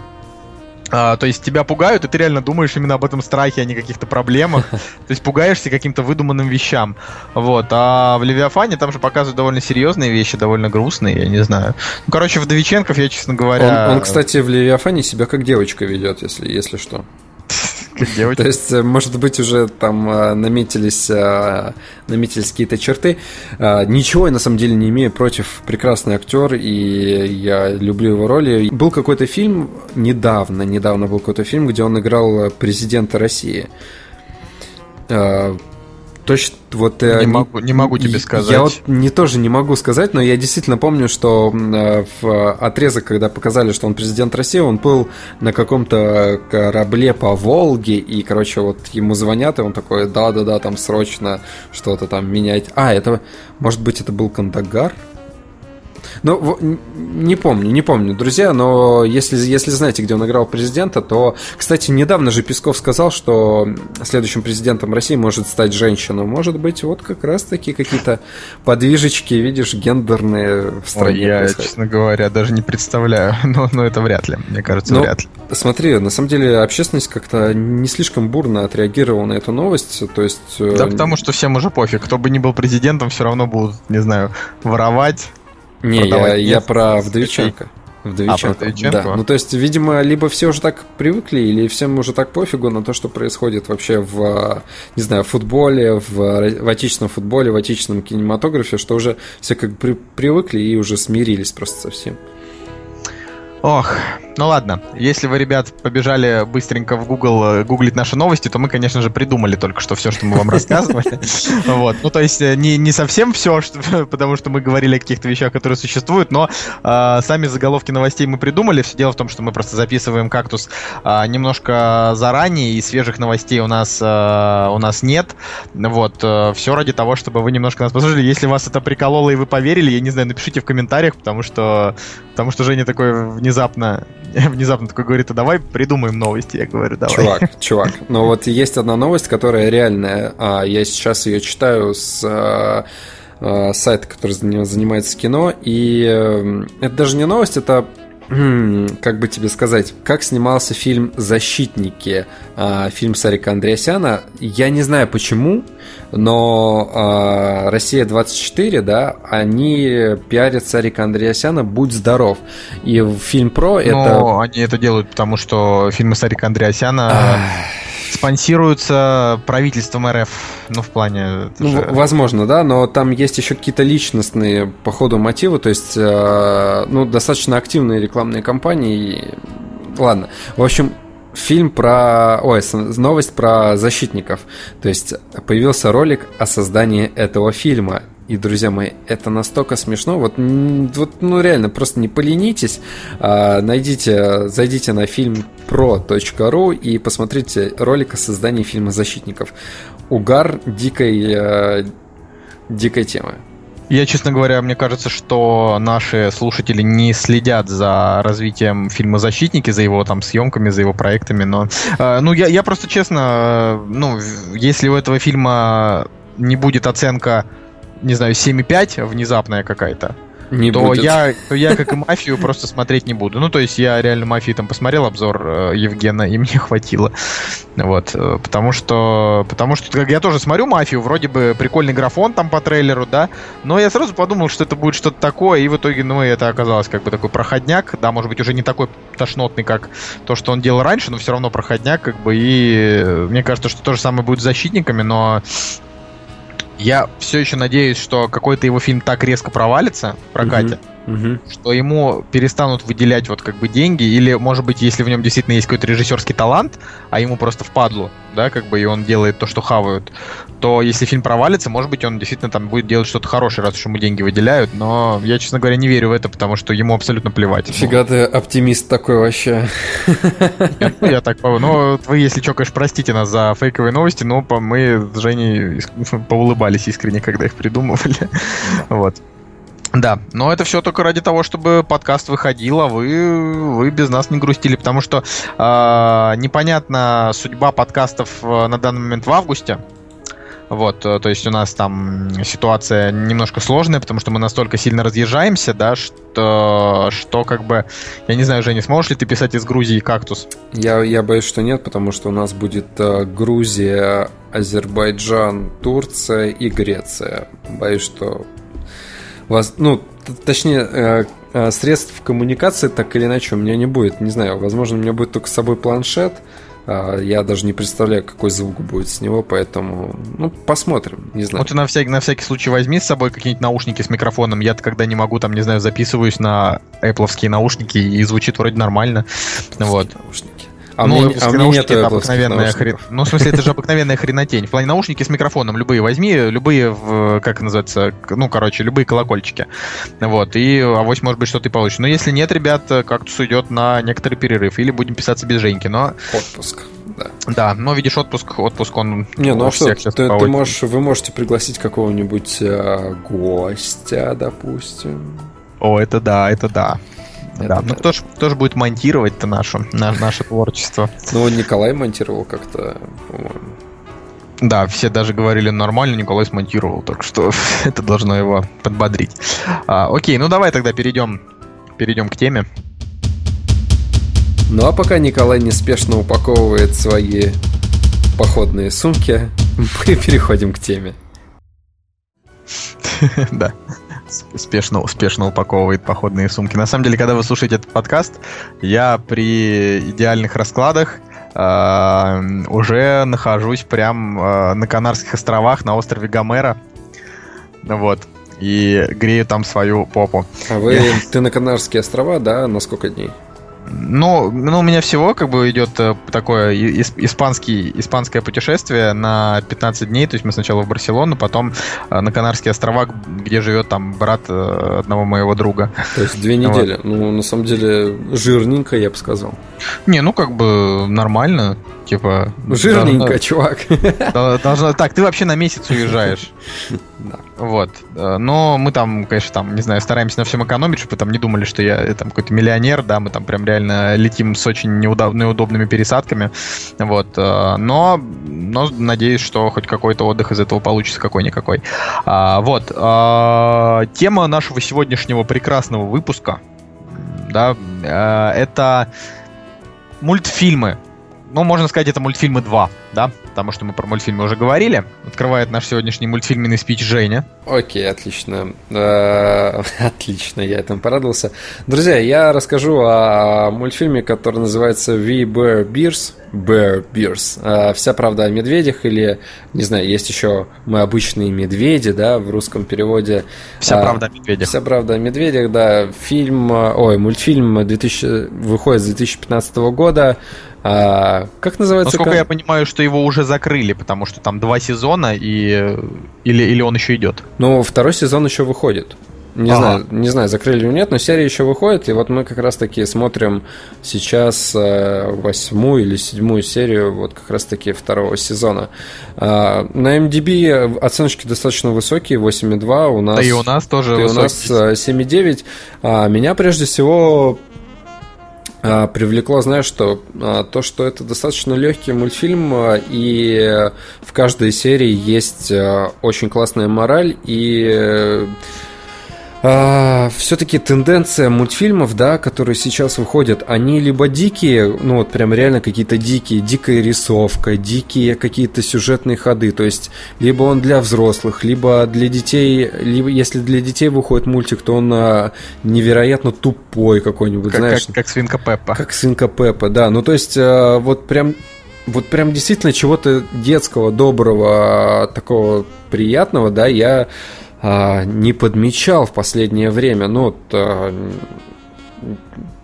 а, то есть тебя пугают, и ты реально думаешь именно об этом страхе, а не каких-то проблемах. [LAUGHS] То есть пугаешься каким-то выдуманным вещам. Вот. А в Левиафане там же показывают довольно серьезные вещи, довольно грустные, я не знаю. Ну, короче, в Вдовиченков я, честно говоря... Он, он, кстати, в Левиафане себя как девочка ведет, если, если что. [LAUGHS] [LAUGHS] То есть, э, может быть, уже там э, наметились, э, наметились какие-то черты. Ничего я на самом деле не имею против прекрасный актер, и я люблю его роли. Был какой-то фильм недавно, недавно был какой-то фильм, где он играл президента России точно вот... Не, не, могу, не могу тебе сказать. Я вот не тоже не могу сказать, но я действительно помню, что э, в отрезок, когда показали, что он президент России, он был на каком-то корабле по Волге, и, короче, вот ему звонят, и он такой, да-да-да, там срочно что-то там менять. А, это, может быть, это был Кандагар? Ну, не помню, не помню, друзья, но если, если знаете, где он играл президента, то, кстати, недавно же Песков сказал, что следующим президентом России может стать женщина. Может быть, вот как раз-таки какие-то подвижечки, видишь, гендерные в стране. Ой, я, происходят. честно говоря, даже не представляю, [LAUGHS] но, но это вряд ли, мне кажется, но, вряд ли. Смотри, на самом деле общественность как-то не слишком бурно отреагировала на эту новость, то есть... Да э, потому что всем уже пофиг, кто бы ни был президентом, все равно будут, не знаю, воровать, не, я, я про Вдовиченко. Вдовиченко. А, Вдовиченко? Да. Ну, то есть, видимо, либо все уже так привыкли, или всем уже так пофигу на то, что происходит вообще в, не знаю, футболе, в, в отечественном футболе, в отечественном кинематографе, что уже все как при, привыкли и уже смирились просто со всем. Ох, ну ладно, если вы, ребят, побежали быстренько в Google э, гуглить наши новости, то мы, конечно же, придумали только что все, что мы вам [LAUGHS] рассказывали. Вот. Ну, то есть э, не, не совсем все, что, [LAUGHS] потому что мы говорили о каких-то вещах, которые существуют, но э, сами заголовки новостей мы придумали. Все дело в том, что мы просто записываем кактус э, немножко заранее, и свежих новостей у нас, э, у нас нет. Вот. Э, все ради того, чтобы вы немножко нас послушали. Если вас это прикололо и вы поверили, я не знаю, напишите в комментариях, потому что, потому что Женя такой внезапно [LAUGHS] внезапно такой говорит, а давай придумаем новости. Я говорю, давай. Чувак, [LAUGHS] чувак, но вот есть одна новость, которая реальная. А я сейчас ее читаю с а, а, сайта, который занимается кино, и э, это даже не новость, это как бы тебе сказать, как снимался фильм «Защитники», а, фильм Сарика Андреасяна. Я не знаю почему, но а, «Россия-24», да, они пиарят Сарика Андреасяна «Будь здоров». И фильм про это... Но они это делают, потому что фильмы Сарика Андреасяна спонсируются правительством РФ, ну, в плане... Ну, же... возможно, да, но там есть еще какие-то личностные, по ходу, мотивы, то есть, э, ну, достаточно активные рекламные кампании. Ладно, в общем, фильм про... Ой, новость про защитников. То есть, появился ролик о создании этого фильма. И, друзья мои, это настолько смешно. Вот, вот ну реально, просто не поленитесь. А, найдите, зайдите на фильм pro.ru и посмотрите ролик о создании фильма «Защитников». Угар дикой, э, дикой темы. Я, честно говоря, мне кажется, что наши слушатели не следят за развитием фильма «Защитники», за его там съемками, за его проектами, но... Э, ну, я, я просто честно, э, ну, если у этого фильма не будет оценка не знаю, 7,5 внезапная какая-то, не то будет. я, то я, как и мафию, просто смотреть не буду. Ну, то есть я реально мафии там посмотрел обзор э, Евгена, и [LAUGHS] мне хватило. Вот. Э, потому что, потому что как я тоже смотрю мафию, вроде бы прикольный графон там по трейлеру, да, но я сразу подумал, что это будет что-то такое, и в итоге, ну, это оказалось как бы такой проходняк, да, может быть, уже не такой тошнотный, как то, что он делал раньше, но все равно проходняк, как бы, и э, мне кажется, что то же самое будет с защитниками, но я все еще надеюсь, что какой-то его фильм так резко провалится в прокате, угу. что ему перестанут выделять вот как бы деньги, или, может быть, если в нем действительно есть какой-то режиссерский талант, а ему просто впадлу, да, как бы, и он делает то, что хавают, то если фильм провалится, может быть, он действительно там будет делать что-то хорошее, раз уж ему деньги выделяют, но я, честно говоря, не верю в это, потому что ему абсолютно плевать. Фига ты оптимист такой вообще. Я так, ну, вы, если что, конечно, простите нас за фейковые новости, но мы с Женей [LAUGHS] поулыбались искренне, когда их придумывали. Вот. Да, но это все только ради того, чтобы подкаст выходил, а вы, вы без нас не грустили, потому что э, непонятна судьба подкастов э, на данный момент в августе. Вот, э, то есть у нас там ситуация немножко сложная, потому что мы настолько сильно разъезжаемся, да, что, что как бы, я не знаю, Женя, сможешь ли ты писать из Грузии кактус? Я, я боюсь, что нет, потому что у нас будет э, Грузия, Азербайджан, Турция и Греция. Боюсь, что вас, ну, точнее, э, э, средств коммуникации так или иначе у меня не будет. Не знаю, возможно, у меня будет только с собой планшет. Э, я даже не представляю, какой звук будет с него, поэтому, ну, посмотрим, не знаю. Ну, ты на всякий, на всякий случай возьми с собой какие-нибудь наушники с микрофоном. Я-то когда не могу, там, не знаю, записываюсь на Apple наушники и звучит вроде нормально. Вот. Наушники. А ну, мне, а мне нет это обыкновенная хрен... Ну, в смысле, это же обыкновенная хренотень. В плане наушники с микрофоном любые возьми, любые, в, как называется, ну, короче, любые колокольчики. Вот, и авось, может быть, что ты получишь. Но если нет, ребят, кактус уйдет на некоторый перерыв. Или будем писаться без Женьки, но... Отпуск. Да. да, но видишь, отпуск, отпуск он Не, ну а что, ты, ты можешь, вы можете пригласить какого-нибудь э, гостя, допустим. О, это да, это да. Да, ну кто же, кто будет монтировать-то наше, на, наше творчество? Ну, Николай монтировал как-то, по-моему. Да, все даже говорили нормально, Николай смонтировал, так что [LAUGHS] это должно его подбодрить. А, окей, ну давай тогда перейдем, перейдем к теме. Ну а пока Николай неспешно упаковывает свои походные сумки, [LAUGHS] мы переходим к теме. [LAUGHS] Да спешно, успешно упаковывает походные сумки. На самом деле, когда вы слушаете этот подкаст, я при идеальных раскладах э, уже нахожусь прям э, на Канарских островах, на острове Гомера. Вот. И грею там свою попу. А вы, ты на Канарские острова, да? На сколько дней? Ну, ну, у меня всего как бы идет э, такое испанский, испанское путешествие на 15 дней. То есть мы сначала в Барселону, потом э, на Канарские острова, где живет там брат э, одного моего друга. То есть две недели. Вот. Ну, на самом деле, жирненько, я бы сказал. Не, ну как бы нормально. Типа. Жирненько, должна, чувак. Должна, так, ты вообще на месяц уезжаешь. [LAUGHS] Да. Вот. Но мы там, конечно, там, не знаю, стараемся на всем экономить, чтобы там не думали, что я там какой-то миллионер, да, мы там прям реально летим с очень неудоб- неудобными пересадками. Вот. Но, но надеюсь, что хоть какой-то отдых из этого получится какой-никакой. А, вот. А, тема нашего сегодняшнего прекрасного выпуска да, э, это мультфильмы. Ну, можно сказать, это мультфильмы 2, да, потому что мы про мультфильмы уже говорили. Открывает наш сегодняшний мультфильменный спич Женя. Окей, отлично. Э, [LAUGHS] отлично, я этому порадовался. Друзья, я расскажу о мультфильме, который называется We Bear Bears. Bear Bears. Э, Вся правда о медведях или, не знаю, есть еще мы обычные медведи, да, в русском переводе. Вся а, правда о медведях. Вся правда о медведях, да. Фильм, ой, мультфильм 2000, выходит с 2015 года. А, как называется? Насколько как... я понимаю, что его уже закрыли, потому что там два сезона и или или он еще идет. Ну второй сезон еще выходит. Не ага. знаю, не знаю, закрыли или нет, но серия еще выходит, и вот мы как раз таки смотрим сейчас э, восьмую или седьмую серию вот как раз таки второго сезона. Э, на MDB оценочки достаточно высокие, 8,2, у нас... Да и у нас тоже и у нас 7,9. А, меня прежде всего а, привлекло, знаешь, что а, то, что это достаточно легкий мультфильм, а, и в каждой серии есть очень классная мораль, и а, все-таки тенденция мультфильмов, да, которые сейчас выходят, они либо дикие, ну вот прям реально какие-то дикие, дикая рисовка, дикие какие-то сюжетные ходы, то есть либо он для взрослых, либо для детей, либо если для детей выходит мультик, то он а, невероятно тупой какой-нибудь, как, знаешь. Как, как свинка Пеппа. Как свинка Пеппа, да. Ну то есть а, вот прям вот прям действительно чего-то детского, доброго, такого приятного, да, я а, не подмечал в последнее время. Ну, вот, а,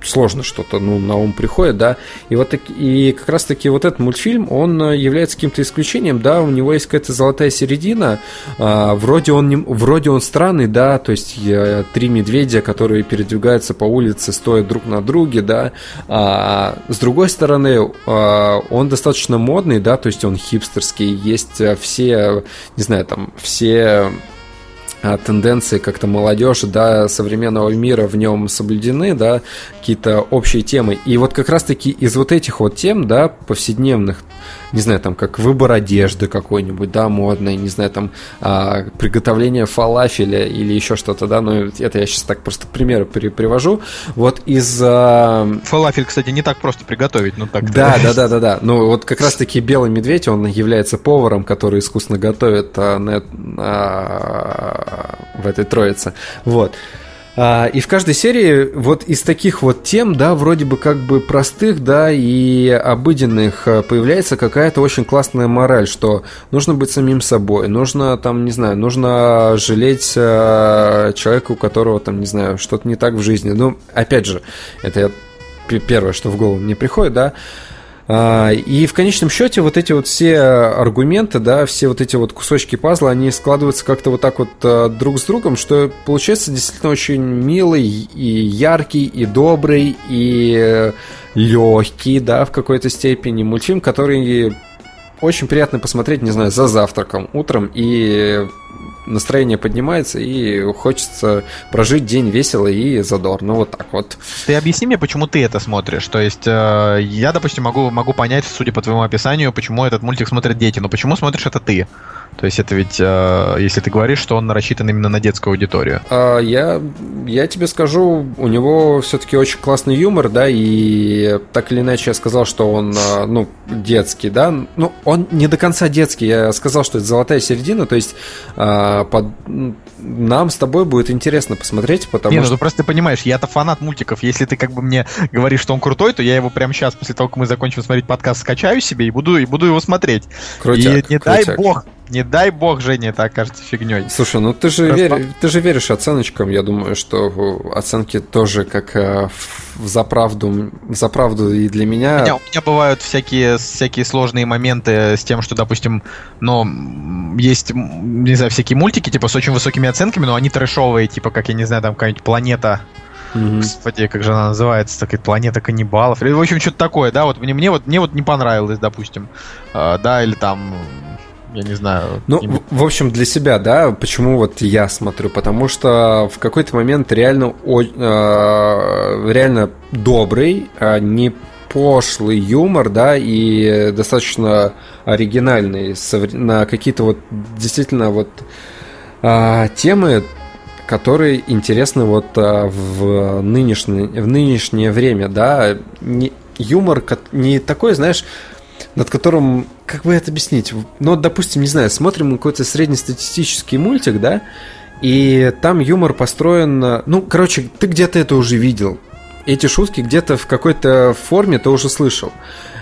сложно что-то ну, на ум приходит, да. И вот и как раз таки вот этот мультфильм, он является каким-то исключением, да, у него есть какая-то золотая середина. А, вроде он не, вроде он странный, да, то есть я, три медведя, которые передвигаются по улице, стоят друг на друге, да. А, с другой стороны, а, он достаточно модный, да, то есть он хипстерский, есть все, не знаю, там все а, тенденции как-то молодежи, да, современного мира в нем соблюдены, да, какие-то общие темы. И вот как раз-таки из вот этих вот тем, да, повседневных, не знаю, там, как выбор одежды какой-нибудь, да, модной, не знаю, там, а, приготовление фалафеля или еще что-то, да, ну, это я сейчас так просто примеры при привожу. Вот из... А... Фалафель, кстати, не так просто приготовить, ну так. Да, да, да, да, да. Ну, вот как раз-таки белый медведь, он является поваром, который искусно готовит а, на, а, в этой троице. Вот. А, и в каждой серии вот из таких вот тем, да, вроде бы как бы простых, да, и обыденных а, появляется какая-то очень классная мораль, что нужно быть самим собой, нужно там, не знаю, нужно жалеть э, человека, у которого там, не знаю, что-то не так в жизни. Ну, опять же, это первое, что в голову мне приходит, да, и в конечном счете вот эти вот все аргументы, да, все вот эти вот кусочки пазла, они складываются как-то вот так вот а, друг с другом, что получается действительно очень милый и яркий, и добрый, и легкий, да, в какой-то степени мультфильм, который очень приятно посмотреть, не знаю, за завтраком утром и настроение поднимается и хочется прожить день весело и задорно. Вот так вот. Ты объясни мне, почему ты это смотришь. То есть э, я, допустим, могу, могу понять, судя по твоему описанию, почему этот мультик смотрят дети, но почему смотришь это ты? То есть это ведь, э, если ты говоришь, что он рассчитан именно на детскую аудиторию. А, я, я тебе скажу, у него все-таки очень классный юмор, да, и так или иначе я сказал, что он, э, ну, детский, да, ну, он не до конца детский, я сказал, что это золотая середина, то есть э, под, нам с тобой будет интересно посмотреть, потому не, ну, что... ну просто ты понимаешь, я-то фанат мультиков, если ты как бы мне говоришь, что он крутой, то я его прямо сейчас, после того, как мы закончим смотреть подкаст, скачаю себе и буду, и буду его смотреть. Крутяк, и не крутяк. дай бог, не дай бог, Женя, это окажется фигней. Слушай, ну ты же, Распад... верь, ты же веришь оценочкам. Я думаю, что оценки тоже как э, в заправду, в заправду и для меня. У меня, у меня бывают всякие, всякие сложные моменты с тем, что, допустим, ну, есть, не знаю, всякие мультики, типа, с очень высокими оценками, но они трэшовые, типа, как, я не знаю, там какая-нибудь планета Mm-hmm. Господи, как же она называется, такая планета каннибалов. Или, в общем, что-то такое, да, вот мне, мне вот мне вот не понравилось, допустим. Uh, да, или там я не знаю. Ну, в, в общем, для себя, да, почему вот я смотрю, потому что в какой-то момент реально, о, э, реально добрый, э, не пошлый юмор, да, и достаточно оригинальный на какие-то вот действительно вот э, темы которые интересны вот в нынешнее, в нынешнее время, да, не, юмор не такой, знаешь, над которым, как бы это объяснить, ну, допустим, не знаю, смотрим какой-то среднестатистический мультик, да, и там юмор построен, ну, короче, ты где-то это уже видел, эти шутки где-то в какой-то форме ты уже слышал.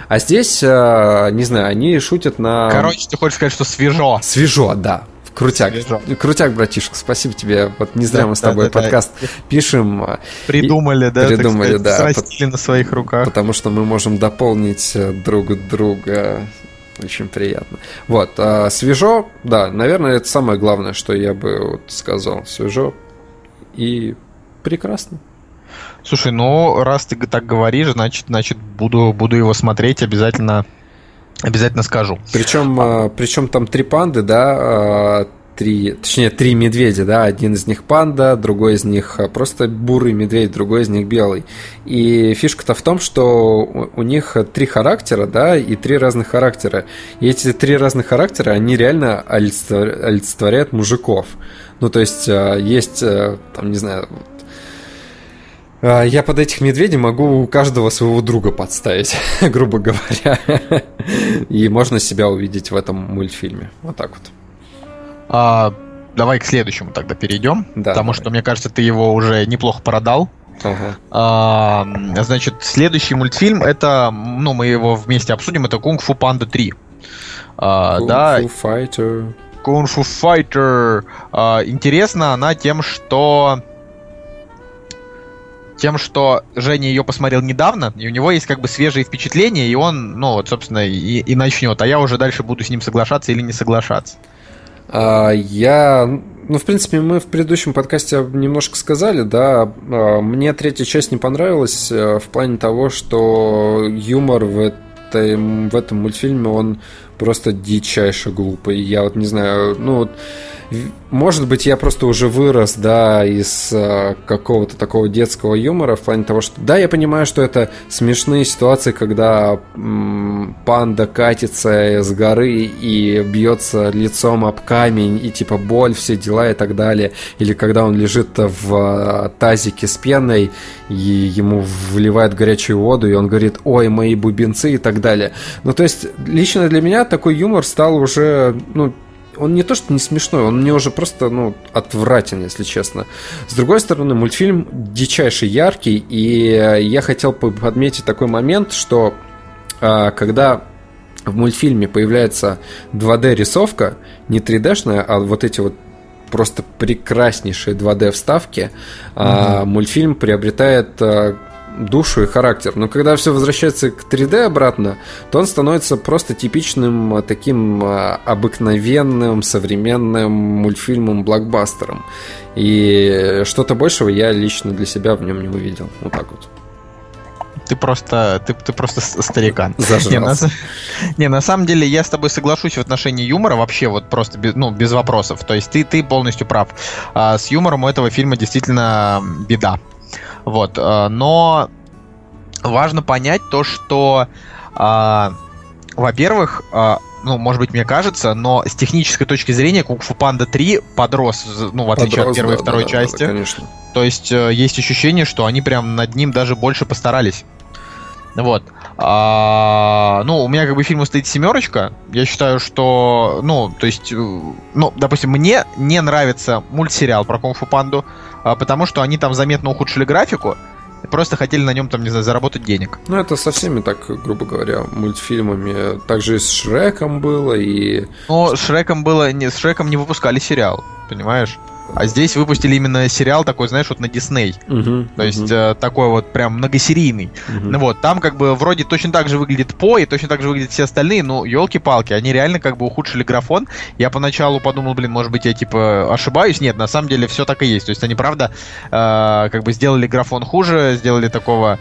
А здесь, не знаю, они шутят на... Короче, ты хочешь сказать, что свежо. Свежо, да. Крутяк. Свежо. Крутяк, братишка, спасибо тебе. Вот не зря да, мы с тобой да, подкаст да. пишем. Придумали, да? Придумали, да. Срастили на своих руках. Потому что мы можем дополнить э, друг друга. Очень приятно. Вот, а свежо, да, наверное, это самое главное, что я бы вот сказал. Свежо и прекрасно. Слушай, ну раз ты так говоришь, значит, значит буду, буду его смотреть обязательно Обязательно скажу. Причем, а... причем там три панды, да, а, три, точнее, три медведя, да, один из них панда, другой из них а, просто бурый медведь, другой из них белый. И фишка-то в том, что у них три характера, да, и три разных характера. И эти три разных характера, они реально олицетворяют мужиков. Ну, то есть, есть, там, не знаю, я под этих медведей могу у каждого своего друга подставить, [LAUGHS] грубо говоря. И можно себя увидеть в этом мультфильме. Вот так вот. А, давай к следующему тогда перейдем. Да, потому давай. что, мне кажется, ты его уже неплохо продал. Ага. А, значит, следующий мультфильм это, ну, мы его вместе обсудим, это Кунг Фу Панда 3. А, Kung да. Fu Fighter. Kung Fu Fighter. А, интересна она тем, что тем, что Женя ее посмотрел недавно, и у него есть как бы свежие впечатления, и он, ну вот, собственно, и, и начнет. А я уже дальше буду с ним соглашаться или не соглашаться. А, я, ну, в принципе, мы в предыдущем подкасте немножко сказали, да, а, мне третья часть не понравилась э, в плане того, что юмор в этом, в этом мультфильме, он просто дичайше глупый. Я вот не знаю, ну вот может быть, я просто уже вырос, да, из э, какого-то такого детского юмора в плане того, что, да, я понимаю, что это смешные ситуации, когда м, панда катится с горы и бьется лицом об камень, и типа боль, все дела и так далее, или когда он лежит в э, тазике с пеной, и ему вливают горячую воду, и он говорит, ой, мои бубенцы и так далее. Ну, то есть, лично для меня такой юмор стал уже, ну, он не то что не смешной, он мне уже просто, ну, отвратен, если честно. С другой стороны, мультфильм дичайший яркий, и я хотел подметить такой момент, что а, когда в мультфильме появляется 2D-рисовка, не 3D-шная, а вот эти вот просто прекраснейшие 2D вставки, mm-hmm. а, мультфильм приобретает а, душу и характер. Но когда все возвращается к 3D обратно, то он становится просто типичным э, таким э, обыкновенным современным мультфильмом-блокбастером. И что-то большего я лично для себя в нем не увидел. Вот так вот ты просто, ты, ты просто старикан. Не на, не, на самом деле я с тобой соглашусь в отношении юмора вообще вот просто без, ну, без вопросов. То есть ты, ты полностью прав. А, с юмором у этого фильма действительно беда. Вот, э, но важно понять то, что, э, во-первых, э, ну, может быть, мне кажется, но с технической точки зрения Кунг-Фу Панда 3 подрос, ну, в отличие подрос, от первой да, и второй да, части. Да, конечно. То есть есть ощущение, что они прям над ним даже больше постарались. Вот. А, ну, у меня как бы фильму стоит семерочка. Я считаю, что, ну, то есть, ну, допустим, мне не нравится мультсериал про Кунг-Фу Панду. А, потому что они там заметно ухудшили графику, просто хотели на нем там, не знаю, заработать денег. Ну, это со всеми так, грубо говоря, мультфильмами. Также и с Шреком было, и... Ну, с Шреком было... Не, с Шреком не выпускали сериал, понимаешь? А здесь выпустили именно сериал такой, знаешь, вот на Дисней. Uh-huh, То есть uh-huh. э, такой вот прям многосерийный. Uh-huh. Ну вот, там как бы вроде точно так же выглядит По, и точно так же выглядят все остальные, но елки-палки, они реально как бы ухудшили графон. Я поначалу подумал, блин, может быть, я типа ошибаюсь. Нет, на самом деле все так и есть. То есть они, правда, э, как бы сделали графон хуже, сделали такого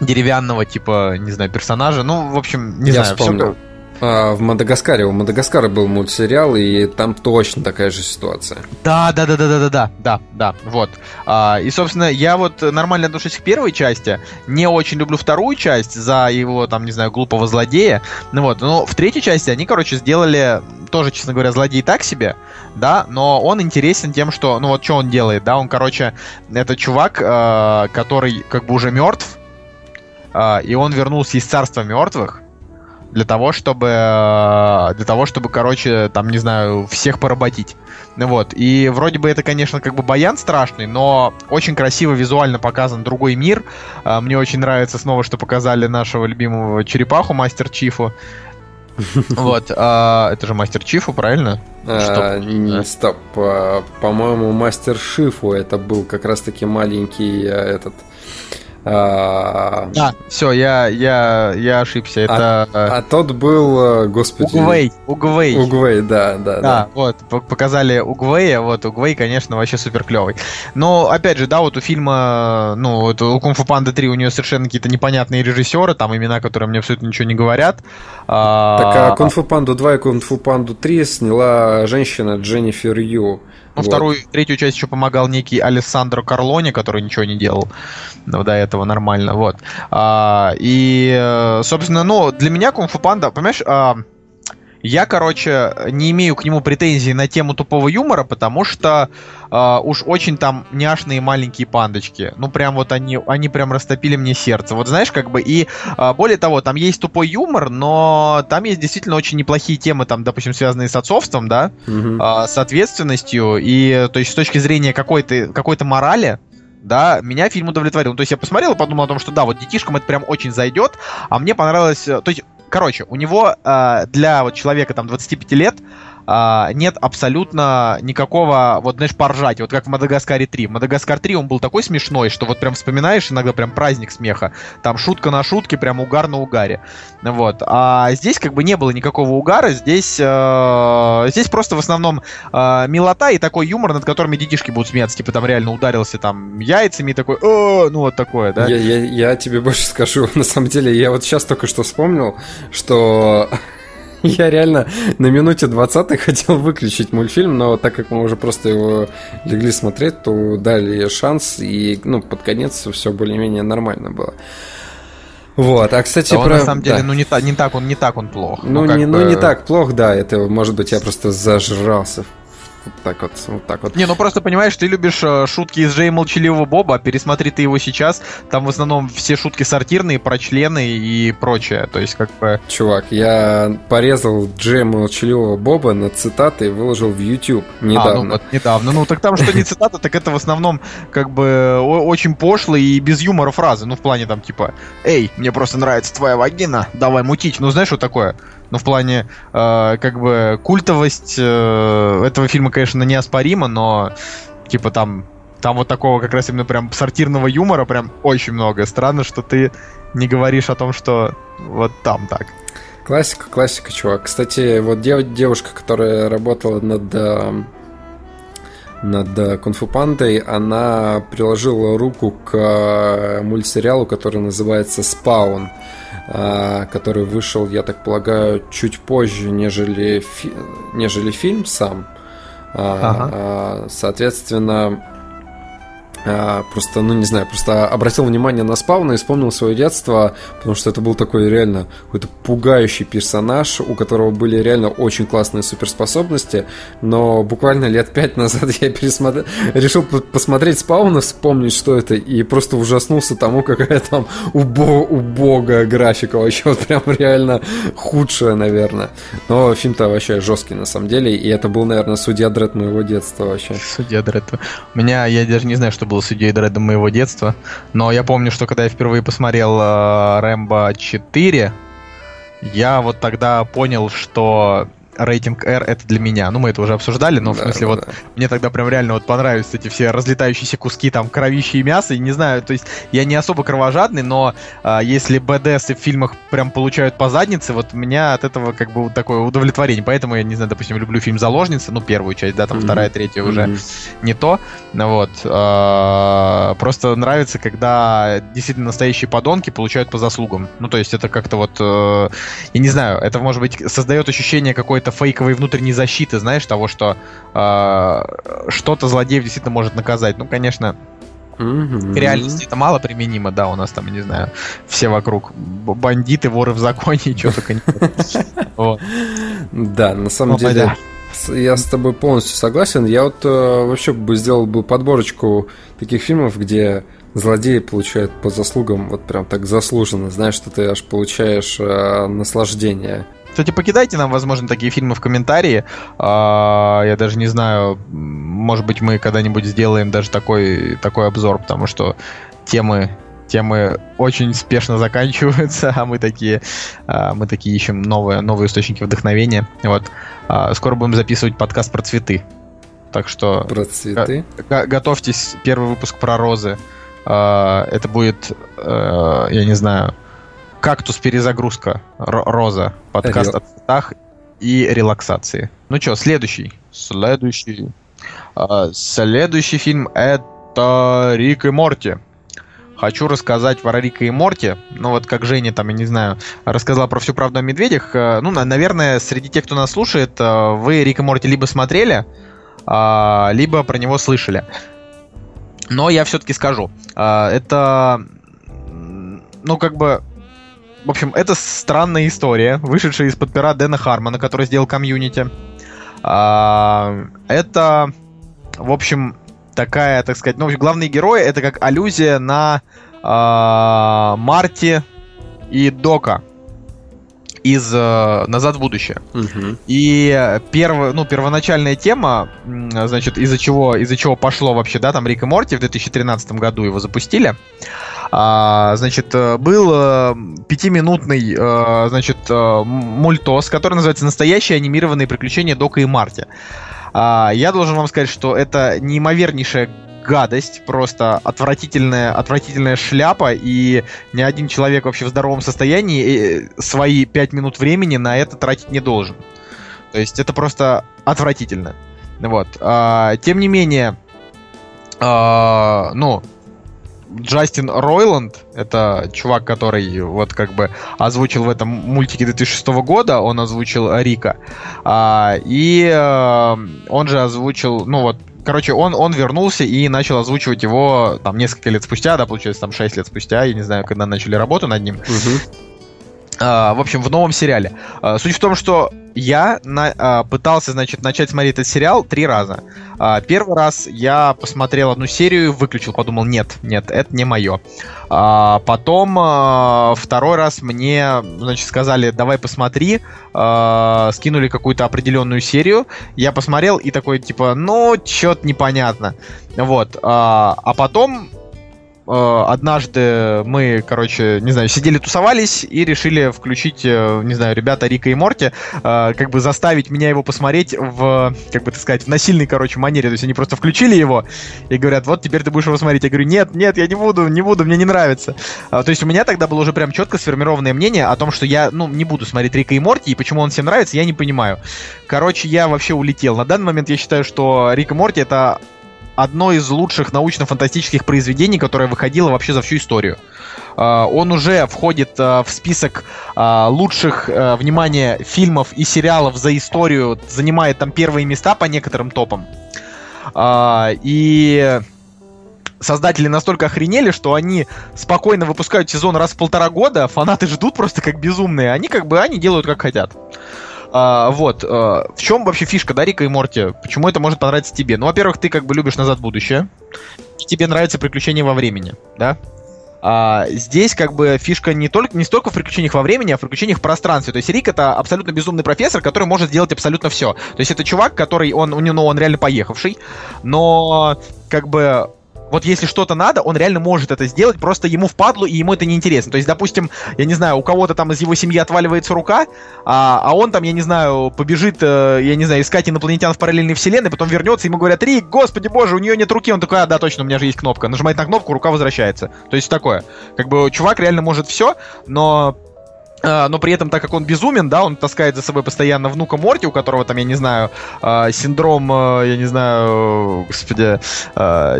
деревянного, типа, не знаю, персонажа. Ну, в общем, не я знаю, вспомнил. все А, в Мадагаскаре. У Мадагаскара был мультсериал, и там точно такая же ситуация. Да, да, да, да, да, да, да, да, да, вот. А, и, собственно, я вот нормально отношусь к первой части, не очень люблю вторую часть за его, там, не знаю, глупого злодея. Ну вот, но в третьей части они, короче, сделали тоже, честно говоря, злодей так себе, да, но он интересен тем, что, ну вот что он делает, да, он, короче, это чувак, э, который как бы уже мертв, э, и он вернулся из царства мертвых, для того, чтобы, э, для того, чтобы, короче, там, не знаю, всех поработить. Ну вот, и вроде бы это, конечно, как бы баян страшный, но очень красиво визуально показан другой мир. Э, мне очень нравится снова, что показали нашего любимого черепаху, мастер Чифу. [LAUGHS] Вот, а, это же мастер Чифу, правильно? А, стоп, а, по-моему, мастер Шифу это был как раз-таки маленький а, этот а, а все, я, я, я ошибся. Это... А, а тот был, э, господи... Угвей. Угвей. Угвей, да, да, да. Да, вот, показали Угвея, вот, Угвей, конечно, вообще супер клевый. Но, опять же, да, вот у фильма, ну, вот у Кунг Фу Панда 3 у нее совершенно какие-то непонятные режиссеры, там имена, которые мне абсолютно ничего не говорят. А, так, а Кунг Фу Панду 2 и Кунг Фу Панду 3 сняла женщина Дженнифер Ю. Ну, вот. вторую, третью часть еще помогал некий Алессандро Карлони, который ничего не делал ну, до этого нормально, вот. А, и, э, собственно, ну, для меня Кунг Фу Панда, понимаешь, а, я, короче, не имею к нему претензий на тему тупого юмора, потому что э, уж очень там няшные маленькие пандочки. Ну, прям вот они, они прям растопили мне сердце. Вот знаешь, как бы, и э, более того, там есть тупой юмор, но там есть действительно очень неплохие темы, там, допустим, связанные с отцовством, да, mm-hmm. э, с ответственностью, и, то есть, с точки зрения какой-то какой морали, да, меня фильм удовлетворил. То есть я посмотрел и подумал о том, что да, вот детишкам это прям очень зайдет, а мне понравилось... То есть Короче, у него э, для вот человека там 25 лет а, нет абсолютно никакого, вот, знаешь, поржать, вот как в Мадагаскаре 3. В Мадагаскар 3 он был такой смешной, что вот прям вспоминаешь иногда прям праздник смеха. Там шутка на шутке, прям угар на угаре. Вот. А здесь как бы не было никакого угара, здесь, э, здесь просто в основном э, милота и такой юмор, над которыми детишки будут смеяться. Типа там реально ударился там яйцами и такой, О! ну вот такое, да? Я, я, я тебе больше скажу, [LAUGHS] на самом деле, я вот сейчас только что вспомнил, что [LAUGHS] Я реально на минуте 20 хотел выключить мультфильм, но так как мы уже просто его легли смотреть, то дали шанс, и ну, под конец все более-менее нормально было. Вот, а кстати, да про... на самом деле, да. ну не, та, не так он, не так он плох. Ну, ну не, бы... ну не так плох, да, это может быть я просто зажрался вот так вот, вот так вот. Не, ну просто понимаешь, ты любишь э, шутки из Джей Молчаливого Боба, пересмотри ты его сейчас, там в основном все шутки сортирные, про члены и прочее, то есть как бы... Чувак, я порезал Джей Молчаливого Боба на цитаты и выложил в YouTube недавно. А, ну вот недавно, ну так там что не цитаты, так это в основном как бы очень пошлые и без юмора фразы, ну в плане там типа «Эй, мне просто нравится твоя вагина, давай мутить», ну знаешь, что такое? Ну, в плане, э, как бы, культовость э, этого фильма, конечно, неоспорима, но, типа, там, там вот такого как раз именно прям сортирного юмора прям очень много. Странно, что ты не говоришь о том, что вот там так. Классика, классика, чувак. Кстати, вот дев, девушка, которая работала над э, над Кунфу Пандой, она приложила руку к э, мультсериалу, который называется «Спаун». А, который вышел, я так полагаю, чуть позже, нежели, фи- нежели фильм сам. А, ага. А, соответственно, просто, ну не знаю, просто обратил внимание на спауна и вспомнил свое детство, потому что это был такой реально какой-то пугающий персонаж, у которого были реально очень классные суперспособности, но буквально лет пять назад [LAUGHS] я пересмотр... решил посмотреть спауна, вспомнить, что это, и просто ужаснулся тому, какая там убо... убогая графика, вообще вот прям реально худшая, наверное. Но фильм-то вообще жесткий на самом деле, и это был, наверное, судья Дред моего детства вообще. Судья Дред. У меня, я даже не знаю, что был судьей Дредом моего детства. Но я помню, что когда я впервые посмотрел э, Рэмбо 4, я вот тогда понял, что рейтинг R это для меня. Ну, мы это уже обсуждали, но да, в смысле да, вот да. мне тогда прям реально вот понравились эти все разлетающиеся куски, там, кровищи и мясо, и не знаю, то есть я не особо кровожадный, но а, если БДС в фильмах прям получают по заднице, вот меня от этого как бы такое удовлетворение. Поэтому я, не знаю, допустим, люблю фильм «Заложница», ну, первую часть, да, там mm-hmm. вторая, третья уже mm-hmm. не то, ну, вот. А, просто нравится, когда действительно настоящие подонки получают по заслугам. Ну, то есть это как-то вот, э, я не знаю, это, может быть, создает ощущение какой-то фейковой внутренней защиты, знаешь, того, что э, что-то злодеев действительно может наказать. Ну, конечно. К реальности это мало применимо, да, у нас там, не знаю, все вокруг бандиты, воры в законе и что только не [LAUGHS] Да, на самом деле, я с тобой полностью согласен. Я вот э, вообще бы сделал бы подборочку таких фильмов, где злодеи получают по заслугам, вот прям так заслуженно, знаешь, что ты аж получаешь э, наслаждение. Кстати, покидайте нам, возможно, такие фильмы в комментарии. А, я даже не знаю, может быть, мы когда-нибудь сделаем даже такой, такой обзор, потому что темы темы очень спешно заканчиваются, а мы такие, а, мы такие ищем новые, новые источники вдохновения. Вот. А, скоро будем записывать подкаст про цветы. Так что... Про цветы? готовьтесь, первый выпуск про розы. А, это будет, я не знаю, кактус перезагрузка, роза, подкаст Рел... о цветах и релаксации. Ну что, следующий. Следующий. Следующий фильм это Рик и Морти хочу рассказать про Рика и Морти. Ну вот как Женя там, я не знаю, рассказала про всю правду о медведях. Э, ну, наверное, среди тех, кто нас слушает, э, вы Рика и Морти либо смотрели, а, либо про него слышали. Но я все-таки скажу. Э, это, ну как бы, в общем, это странная история, вышедшая из-под пера Дэна Хармона, который сделал комьюнити. Это, в общем, такая, так сказать, ну, главные герои это как аллюзия на э, Марти и Дока из э, «Назад в будущее». Угу. И перв, ну, первоначальная тема, значит, из-за чего, из-за чего пошло вообще, да, там Рик и Морти в 2013 году его запустили, а, значит, был э, пятиминутный, э, значит, э, мультос, который называется «Настоящие анимированные приключения Дока и Марти». А, я должен вам сказать, что это неимовернейшая гадость, просто отвратительная, отвратительная шляпа, и ни один человек вообще в здоровом состоянии э, свои пять минут времени на это тратить не должен. То есть это просто отвратительно. Вот. А, тем не менее, а, ну, Джастин Ройланд, это чувак, который вот как бы озвучил в этом мультике 2006 года, он озвучил Рика. А, и а, он же озвучил, ну вот, короче, он, он вернулся и начал озвучивать его там несколько лет спустя, да, получается, там 6 лет спустя, я не знаю, когда начали работу над ним. Угу. Uh, в общем, в новом сериале. Uh, суть в том, что я на, uh, пытался, значит, начать смотреть этот сериал три раза. Первый раз я посмотрел одну серию, выключил, подумал, нет, нет, это не мое. Потом второй раз мне, значит, сказали, давай посмотри, скинули какую-то определенную серию, я посмотрел и такой, типа, ну, что-то непонятно. Вот. А потом Э, однажды мы, короче, не знаю, сидели, тусовались и решили включить, э, не знаю, ребята Рика и Морти, э, как бы заставить меня его посмотреть в, как бы так сказать, в насильной, короче, манере. То есть они просто включили его и говорят, вот теперь ты будешь его смотреть. Я говорю, нет, нет, я не буду, не буду, мне не нравится. То есть у меня тогда было уже прям четко сформированное мнение о том, что я, ну, не буду смотреть Рика и Морти, и почему он всем нравится, я не понимаю. Короче, я вообще улетел. На данный момент я считаю, что Рик и Морти это одно из лучших научно-фантастических произведений, которое выходило вообще за всю историю. Uh, он уже входит uh, в список uh, лучших, внимание, фильмов и сериалов за историю, занимает там первые места по некоторым топам. И создатели настолько охренели, что они спокойно выпускают сезон раз в полтора года, фанаты ждут просто как безумные, они как бы, они делают как хотят. А, вот. А, в чем вообще фишка, да, Рика и Морти? Почему это может понравиться тебе? Ну, во-первых, ты как бы любишь «Назад в будущее», и тебе нравится приключение во времени, да? А, здесь как бы фишка не, только, не столько в приключениях во времени, а в приключениях в пространстве. То есть Рик это абсолютно безумный профессор, который может сделать абсолютно все. То есть это чувак, который, он, ну, он реально поехавший, но как бы вот если что-то надо, он реально может это сделать, просто ему впадлу, и ему это не интересно. То есть, допустим, я не знаю, у кого-то там из его семьи отваливается рука, а, а он там, я не знаю, побежит, э, я не знаю, искать инопланетян в параллельной вселенной, потом вернется, ему говорят, Рик, господи боже, у нее нет руки. Он такой, а, да, точно, у меня же есть кнопка. Нажимает на кнопку, рука возвращается. То есть такое. Как бы чувак реально может все, но но при этом, так как он безумен, да, он таскает за собой постоянно внука Морти, у которого там, я не знаю, а, синдром, а, я не знаю, господи,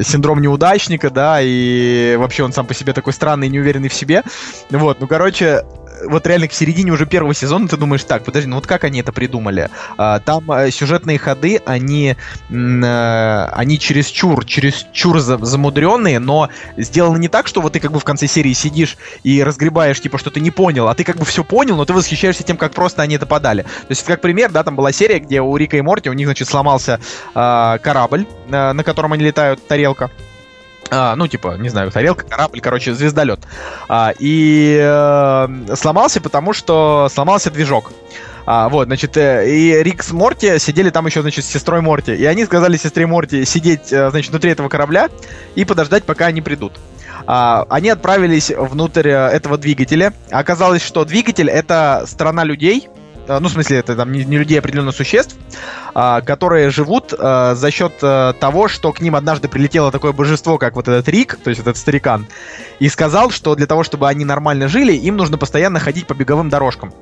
синдром неудачника, да, и вообще он сам по себе такой странный и неуверенный в себе. Вот, ну, короче, вот реально к середине уже первого сезона ты думаешь, так, подожди, ну вот как они это придумали? А, там а, сюжетные ходы, они, а, они чересчур, чересчур замудренные, но сделаны не так, что вот ты как бы в конце серии сидишь и разгребаешь, типа, что ты не понял, а ты как бы все понял, но ты восхищаешься тем, как просто они это подали. То есть, как пример, да, там была серия, где у Рика и Морти, у них, значит, сломался э, корабль, э, на котором они летают, тарелка. А, ну, типа, не знаю, тарелка, корабль, короче, звездолет. А, и э, сломался, потому что сломался движок. А, вот, значит, э, и Рик с Морти сидели там еще, значит, с сестрой Морти. И они сказали сестре Морти сидеть, э, значит, внутри этого корабля и подождать, пока они придут. А, они отправились внутрь э, этого двигателя. Оказалось, что двигатель — это страна людей, ну, в смысле, это там не, не людей, а определенных существ, а, которые живут а, за счет а, того, что к ним однажды прилетело такое божество, как вот этот Рик, то есть этот старикан, и сказал, что для того, чтобы они нормально жили, им нужно постоянно ходить по беговым дорожкам.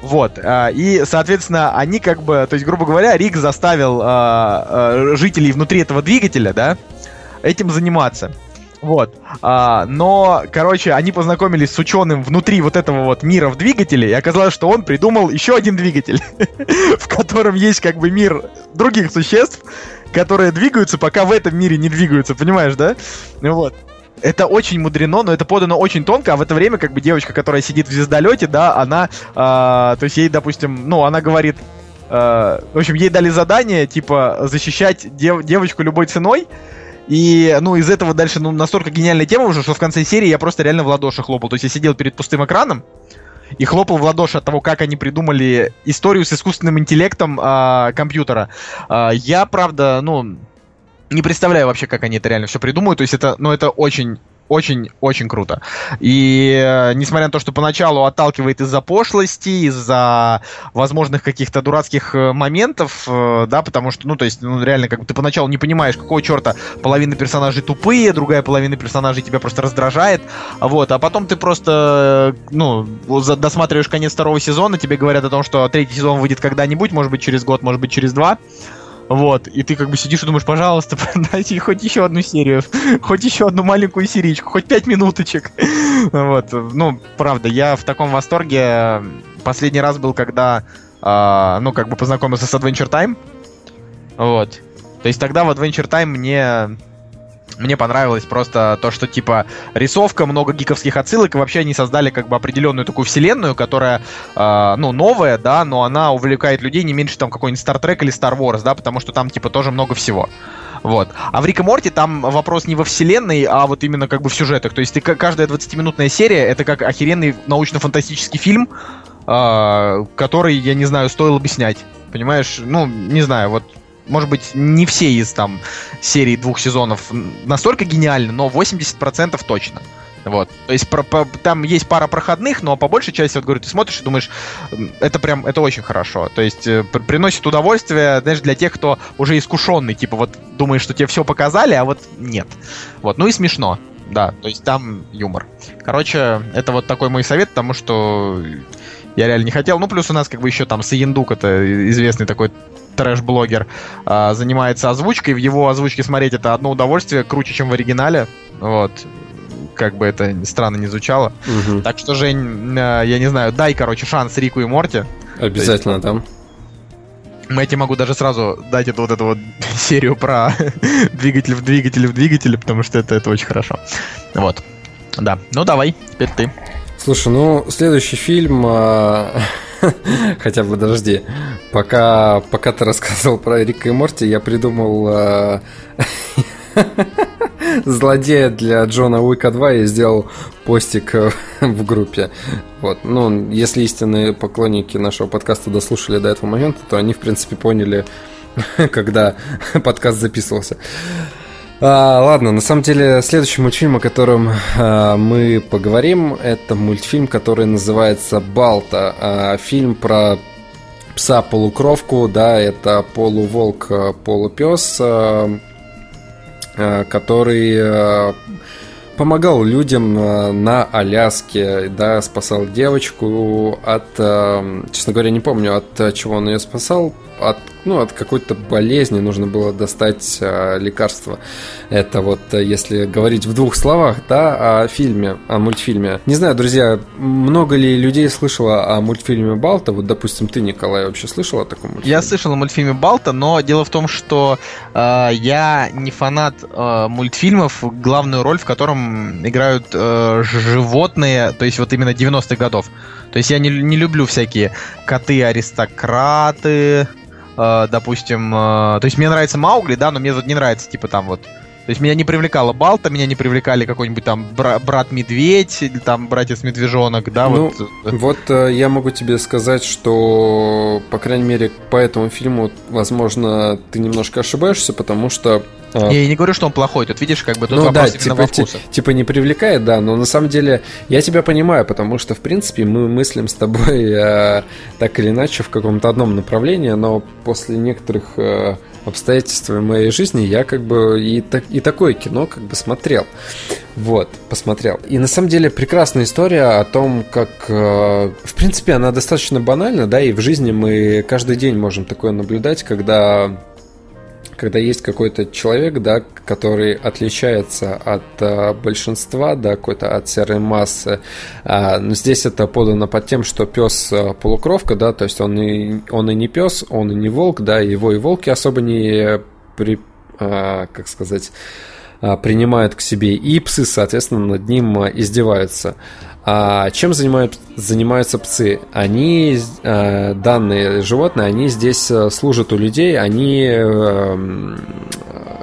Вот. И, соответственно, они как бы, то есть, грубо говоря, Рик заставил жителей внутри этого двигателя, да, этим заниматься. Вот. А, но, короче, они познакомились с ученым внутри вот этого вот мира в двигателе, и оказалось, что он придумал еще один двигатель, [LAUGHS] в котором есть как бы мир других существ, которые двигаются, пока в этом мире не двигаются, понимаешь, да? Ну вот. Это очень мудрено, но это подано очень тонко, а в это время как бы девочка, которая сидит в звездолете, да, она, э, то есть ей, допустим, ну, она говорит, э, в общем, ей дали задание, типа, защищать дев- девочку любой ценой, и, ну, из этого дальше, ну, настолько гениальная тема уже, что в конце серии я просто реально в ладоши хлопал. То есть я сидел перед пустым экраном и хлопал в ладоши от того, как они придумали историю с искусственным интеллектом а, компьютера. А, я, правда, ну, не представляю вообще, как они это реально все придумают. То есть это, ну, это очень очень-очень круто. И э, несмотря на то, что поначалу отталкивает из-за пошлости, из-за возможных каких-то дурацких э, моментов, э, да, потому что, ну, то есть, ну, реально, как бы ты поначалу не понимаешь, какого черта половина персонажей тупые, другая половина персонажей тебя просто раздражает, вот, а потом ты просто, ну, досматриваешь конец второго сезона, тебе говорят о том, что третий сезон выйдет когда-нибудь, может быть, через год, может быть, через два, вот, и ты как бы сидишь и думаешь, пожалуйста, [LAUGHS] дайте хоть еще одну серию, [LAUGHS] хоть еще одну маленькую серичку, хоть пять минуточек. [LAUGHS] Вот, ну, правда, я в таком восторге. Последний раз был, когда, э, ну, как бы познакомился с Adventure Time. Вот. То есть тогда в Adventure Time мне мне понравилось просто то, что, типа, рисовка, много гиковских отсылок, и вообще они создали, как бы, определенную такую вселенную, которая, э, ну, новая, да, но она увлекает людей не меньше, там, какой-нибудь Star Trek или Star Wars, да, потому что там, типа, тоже много всего. Вот. А в Рик и Морти там вопрос не во вселенной, а вот именно как бы в сюжетах. То есть ты, каждая 20-минутная серия это как охеренный научно-фантастический фильм, э, который, я не знаю, стоило бы снять. Понимаешь? Ну, не знаю, вот может быть, не все из там серии двух сезонов настолько гениальны, но 80% точно. Вот. То есть про, по, там есть пара проходных, но по большей части, вот говорю, ты смотришь и думаешь, это прям, это очень хорошо. То есть э, приносит удовольствие, знаешь, для тех, кто уже искушенный, типа вот думаешь, что тебе все показали, а вот нет. Вот, ну и смешно, да, то есть там юмор. Короче, это вот такой мой совет, потому что я реально не хотел. Ну, плюс у нас как бы еще там Саендук, это известный такой трэш-блогер, э, занимается озвучкой. В его озвучке смотреть это одно удовольствие, круче, чем в оригинале. Вот. Как бы это странно не звучало. Угу. Так что, Жень, э, я не знаю, дай, короче, шанс Рику и Морти. Обязательно есть, там. Мы эти могу даже сразу дать эту вот эту вот [LAUGHS] серию про [LAUGHS] двигатель в двигатель в двигателе, потому что это, это очень хорошо. Вот. Да. Ну давай, теперь ты. Слушай, ну следующий фильм. А, [LAUGHS] Хотя бы подожди. Пока, пока ты рассказывал про Рика и Морти, я придумал э, [LAUGHS] злодея для Джона Уика 2 и сделал постик э, [LAUGHS] в группе. Вот. Ну, если истинные поклонники нашего подкаста дослушали до этого момента, то они, в принципе, поняли, когда подкаст записывался. А, ладно, на самом деле следующий мультфильм, о котором а, мы поговорим, это мультфильм, который называется «Балта». А, фильм про пса-полукровку, да, это полуволк, а, полупес, а, а, который а, помогал людям на Аляске, да, спасал девочку от, честно говоря, не помню, от чего он ее спасал, от ну, от какой-то болезни нужно было достать э, лекарство. Это вот, э, если говорить в двух словах, да, о фильме, о мультфильме. Не знаю, друзья, много ли людей слышало о мультфильме Балта? Вот, допустим, ты, Николай, вообще слышал о таком мультфильме? Я слышал о мультфильме Балта, но дело в том, что э, я не фанат э, мультфильмов, главную роль в котором играют э, животные, то есть вот именно 90-х годов. То есть я не, не люблю всякие коты-аристократы, э, допустим, э, то есть мне нравится Маугли, да, но мне тут не нравится, типа там вот то есть меня не привлекала Балта, меня не привлекали какой-нибудь там бра- брат-медведь или там братец-медвежонок, да, ну, вот. Вот э, я могу тебе сказать, что, по крайней мере, по этому фильму, возможно, ты немножко ошибаешься, потому что а. Я и не говорю, что он плохой, тут видишь, как бы тут ну, вопрос да, типа, ти, типа не привлекает, да, но на самом деле я тебя понимаю, потому что, в принципе, мы мыслим с тобой [LAUGHS] э, так или иначе в каком-то одном направлении, но после некоторых э, обстоятельств в моей жизни я как бы и, так, и такое кино как бы смотрел. Вот, посмотрел. И на самом деле прекрасная история о том, как, э, в принципе, она достаточно банальна, да, и в жизни мы каждый день можем такое наблюдать, когда когда есть какой-то человек, да, который отличается от а, большинства, да, какой-то от серой массы. А, но здесь это подано под тем, что пес а, полукровка, да, то есть он и, он и не пес, он и не волк, да, его и волки особо не при, а, как сказать, а, принимают к себе, и псы, соответственно, над ним а, издеваются. А чем занимают, занимаются псы? Они, э, данные животные, они здесь э, служат у людей, они э,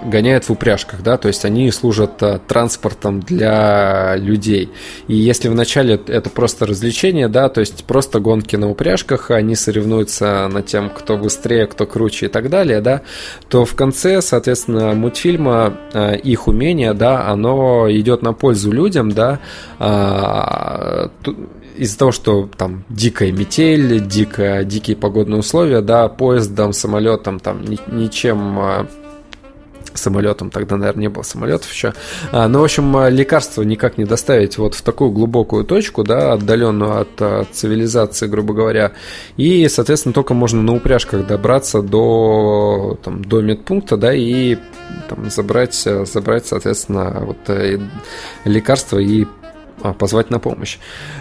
гоняют в упряжках, да, то есть они служат транспортом для людей. И если вначале это просто развлечение, да, то есть просто гонки на упряжках, они соревнуются на тем, кто быстрее, кто круче и так далее, да, то в конце, соответственно, мультфильма их умение, да, оно идет на пользу людям, да, а, из-за того, что там дикая метель, дико, дикие погодные условия, да, поездом, самолетом, там ни, ничем а, самолетом, тогда, наверное, не было самолетов еще. А, ну, в общем, а, лекарства никак не доставить вот в такую глубокую точку, да, отдаленную от, от цивилизации, грубо говоря. И, соответственно, только можно на упряжках добраться до, там, до медпункта, да, и там, забрать, забрать, соответственно, вот э, лекарства и а, позвать на помощь.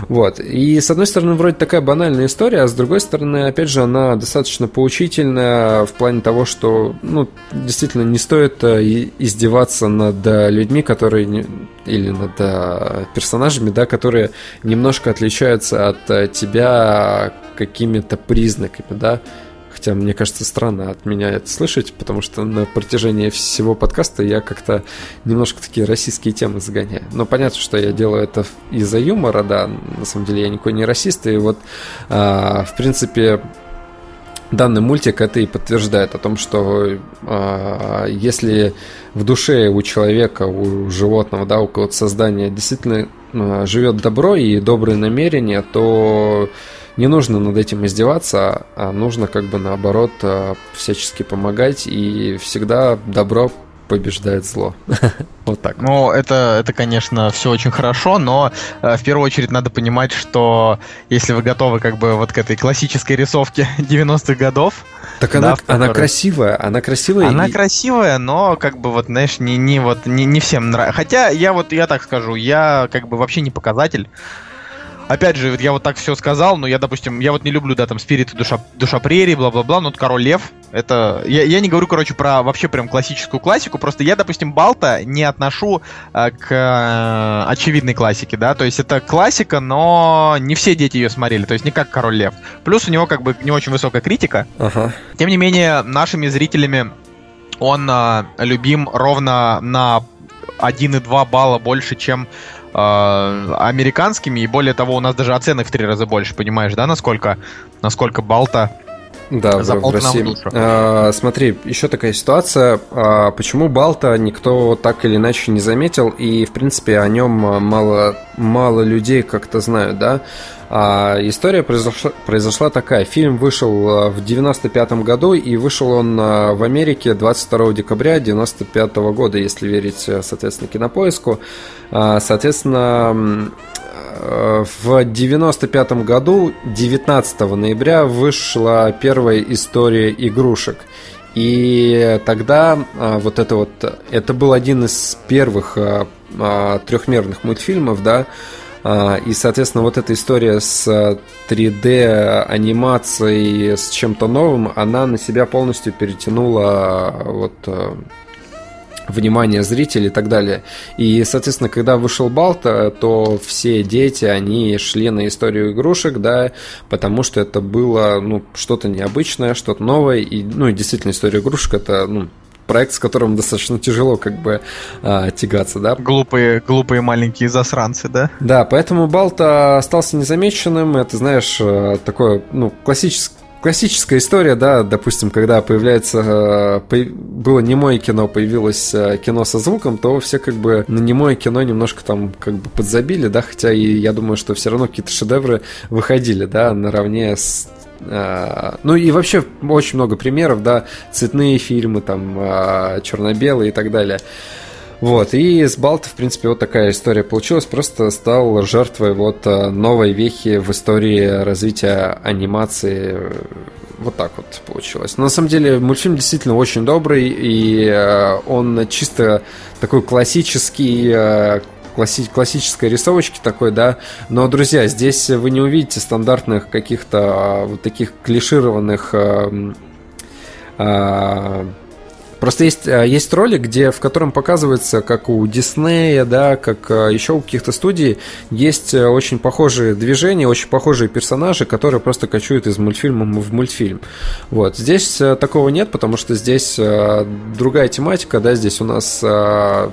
Вот. И с одной стороны, вроде такая банальная история, а с другой стороны, опять же, она достаточно поучительная в плане того, что, ну, действительно, не стоит э, издеваться над э, людьми, которые или над э, персонажами, да, которые немножко отличаются от тебя какими-то признаками, да, Хотя мне кажется странно от меня это слышать, потому что на протяжении всего подкаста я как-то немножко такие российские темы загоняю. Но понятно, что я делаю это из-за юмора, да, на самом деле я никакой не расист, и вот, а, в принципе, данный мультик это и подтверждает о том, что э, если в душе у человека, у животного, да, у какого-то создания действительно э, живет добро и добрые намерения, то не нужно над этим издеваться, а нужно как бы наоборот э, всячески помогать, и всегда добро побеждает зло. [LAUGHS] вот так. Ну, это, это, конечно, все очень хорошо, но э, в первую очередь надо понимать, что если вы готовы как бы вот к этой классической рисовке [LAUGHS] 90-х годов... Так она, да, которой... она красивая, она красивая. Она и... красивая, но как бы вот, знаешь, не, не, вот, не, не всем нравится. Хотя я вот, я так скажу, я как бы вообще не показатель опять же, я вот так все сказал, но я, допустим, я вот не люблю, да, там, Спирит, Душа, Душа Прерии, бла-бла-бла, но вот Король Лев, это... Я, я не говорю, короче, про вообще прям классическую классику, просто я, допустим, Балта не отношу э, к э, очевидной классике, да, то есть это классика, но не все дети ее смотрели, то есть не как Король Лев. Плюс у него как бы не очень высокая критика. Ага. Тем не менее, нашими зрителями он э, любим ровно на 1,2 балла больше, чем э, американскими, и более того, у нас даже оценок в три раза больше, понимаешь, да, насколько, насколько Балта да, в, России. А, смотри, еще такая ситуация. А, почему Балта никто так или иначе не заметил, и, в принципе, о нем мало, мало людей как-то знают, да? А, история произошла, произошла такая. Фильм вышел в 95 году, и вышел он в Америке 22 декабря 95 года, если верить, соответственно, кинопоиску. А, соответственно, в 95 году, 19 ноября, вышла первая история игрушек. И тогда а, вот это вот, это был один из первых а, а, трехмерных мультфильмов, да, и, соответственно, вот эта история с 3D анимацией, с чем-то новым, она на себя полностью перетянула вот внимание зрителей и так далее. И, соответственно, когда вышел Балта, то все дети, они шли на историю игрушек, да, потому что это было, ну, что-то необычное, что-то новое, и, ну, и действительно, история игрушек это, ну, проект, с которым достаточно тяжело как бы а, тягаться, да. Глупые, глупые маленькие засранцы, да? Да, поэтому Балта остался незамеченным. Это, знаешь, э, такое, ну, классическое классическая история, да, допустим, когда появляется, э, было немое кино, появилось э, кино со звуком, то все как бы на немое кино немножко там как бы подзабили, да, хотя и я думаю, что все равно какие-то шедевры выходили, да, наравне с ну и вообще очень много примеров, да, цветные фильмы, там, черно-белые и так далее. Вот, и с Балта, в принципе, вот такая история получилась. Просто стал жертвой вот э, новой вехи в истории развития анимации. Вот так вот получилось. Но на самом деле мультфильм действительно очень добрый, и э, он чисто такой классический, э, класси классической рисовочки такой, да. Но, друзья, здесь вы не увидите стандартных каких-то вот таких клишированных эм, Просто есть, э, есть ролик, где, в котором показывается, как у Диснея, да, как э, еще у каких-то студий есть э, очень похожие движения, очень похожие персонажи, которые просто кочуют из мультфильма в мультфильм. Вот. Здесь такого нет, потому что здесь другая тематика, да, здесь у нас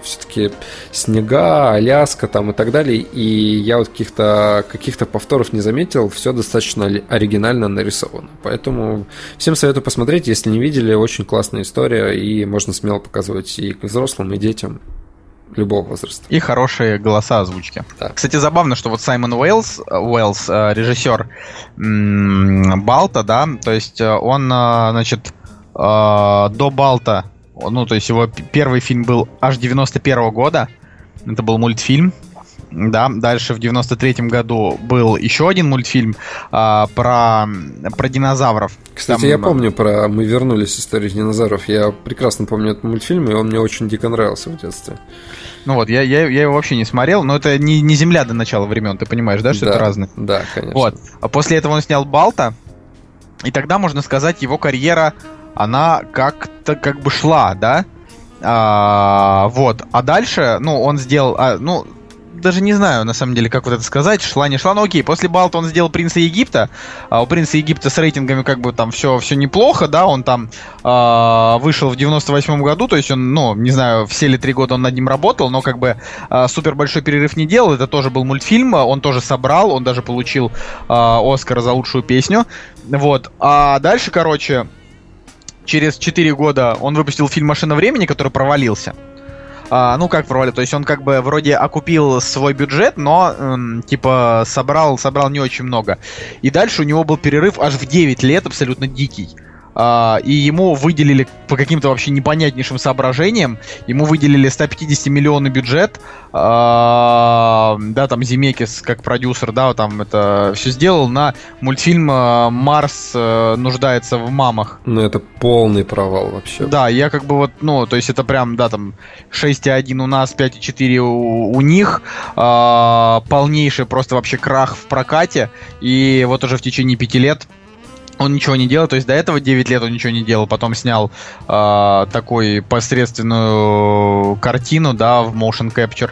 все-таки снега, Аляска там и так далее, и я вот каких-то каких повторов не заметил, все достаточно оригинально нарисовано. Поэтому всем советую посмотреть, если не видели, очень классная история, и можно смело показывать и взрослым, и детям любого возраста. И хорошие голоса озвучки. Да. Кстати, забавно, что вот Саймон Уэллс, Уэллс э, режиссер Балта, да, то есть э, он, э, значит, до Балта, ну, то есть его первый фильм был аж 91 -го года, это был мультфильм, да, дальше в 93-м году был еще один мультфильм а, про, про динозавров. Кстати, Там... я помню про «Мы вернулись» истории динозавров. Я прекрасно помню этот мультфильм, и он мне очень дико нравился в детстве. Ну вот, я, я, я его вообще не смотрел, но это не, не Земля до начала времен, ты понимаешь, да, что да, это разные? Да, конечно. Вот. А после этого он снял Балта, и тогда, можно сказать, его карьера, она как-то как бы шла, да? А, вот. А дальше, ну, он сделал, а, ну, даже не знаю, на самом деле, как вот это сказать, шла, не шла, но окей, после Балта он сделал Принца Египта, а у Принца Египта с рейтингами как бы там все, все неплохо, да, он там э, вышел в 98 году, то есть он, ну, не знаю, все ли три года он над ним работал, но как бы э, супер большой перерыв не делал, это тоже был мультфильм, он тоже собрал, он даже получил э, Оскар за лучшую песню, вот, а дальше, короче, через 4 года он выпустил фильм «Машина времени», который провалился, а, ну как в роли, то есть он как бы вроде окупил свой бюджет, но эм, типа собрал, собрал не очень много. И дальше у него был перерыв аж в 9 лет абсолютно дикий. Uh, и ему выделили по каким-то вообще непонятнейшим соображениям, ему выделили 150 миллионный бюджет, uh, да, там Земекис как продюсер, да, там это все сделал на мультфильм uh, «Марс нуждается в мамах». Ну, это полный провал вообще. Да, я как бы вот, ну, то есть это прям, да, там 6,1 у нас, 5,4 у, у них, полнейший просто вообще крах в прокате, и вот уже в течение пяти лет он ничего не делал, то есть до этого 9 лет он ничего не делал, потом снял э, такой посредственную картину, да, в motion capture,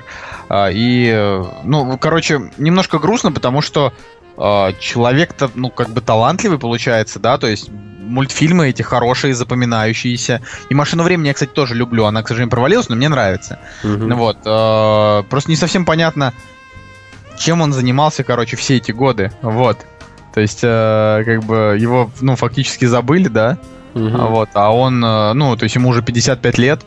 э, и, ну, короче, немножко грустно, потому что э, человек-то, ну, как бы талантливый получается, да, то есть мультфильмы эти хорошие, запоминающиеся. И «Машину времени» я, кстати, тоже люблю. Она, к сожалению, провалилась, но мне нравится. Mm-hmm. Вот. Э, просто не совсем понятно, чем он занимался, короче, все эти годы. Вот. То есть, э, как бы его, ну, фактически забыли, да? Угу. А, вот, а он, э, ну, то есть ему уже 55 лет.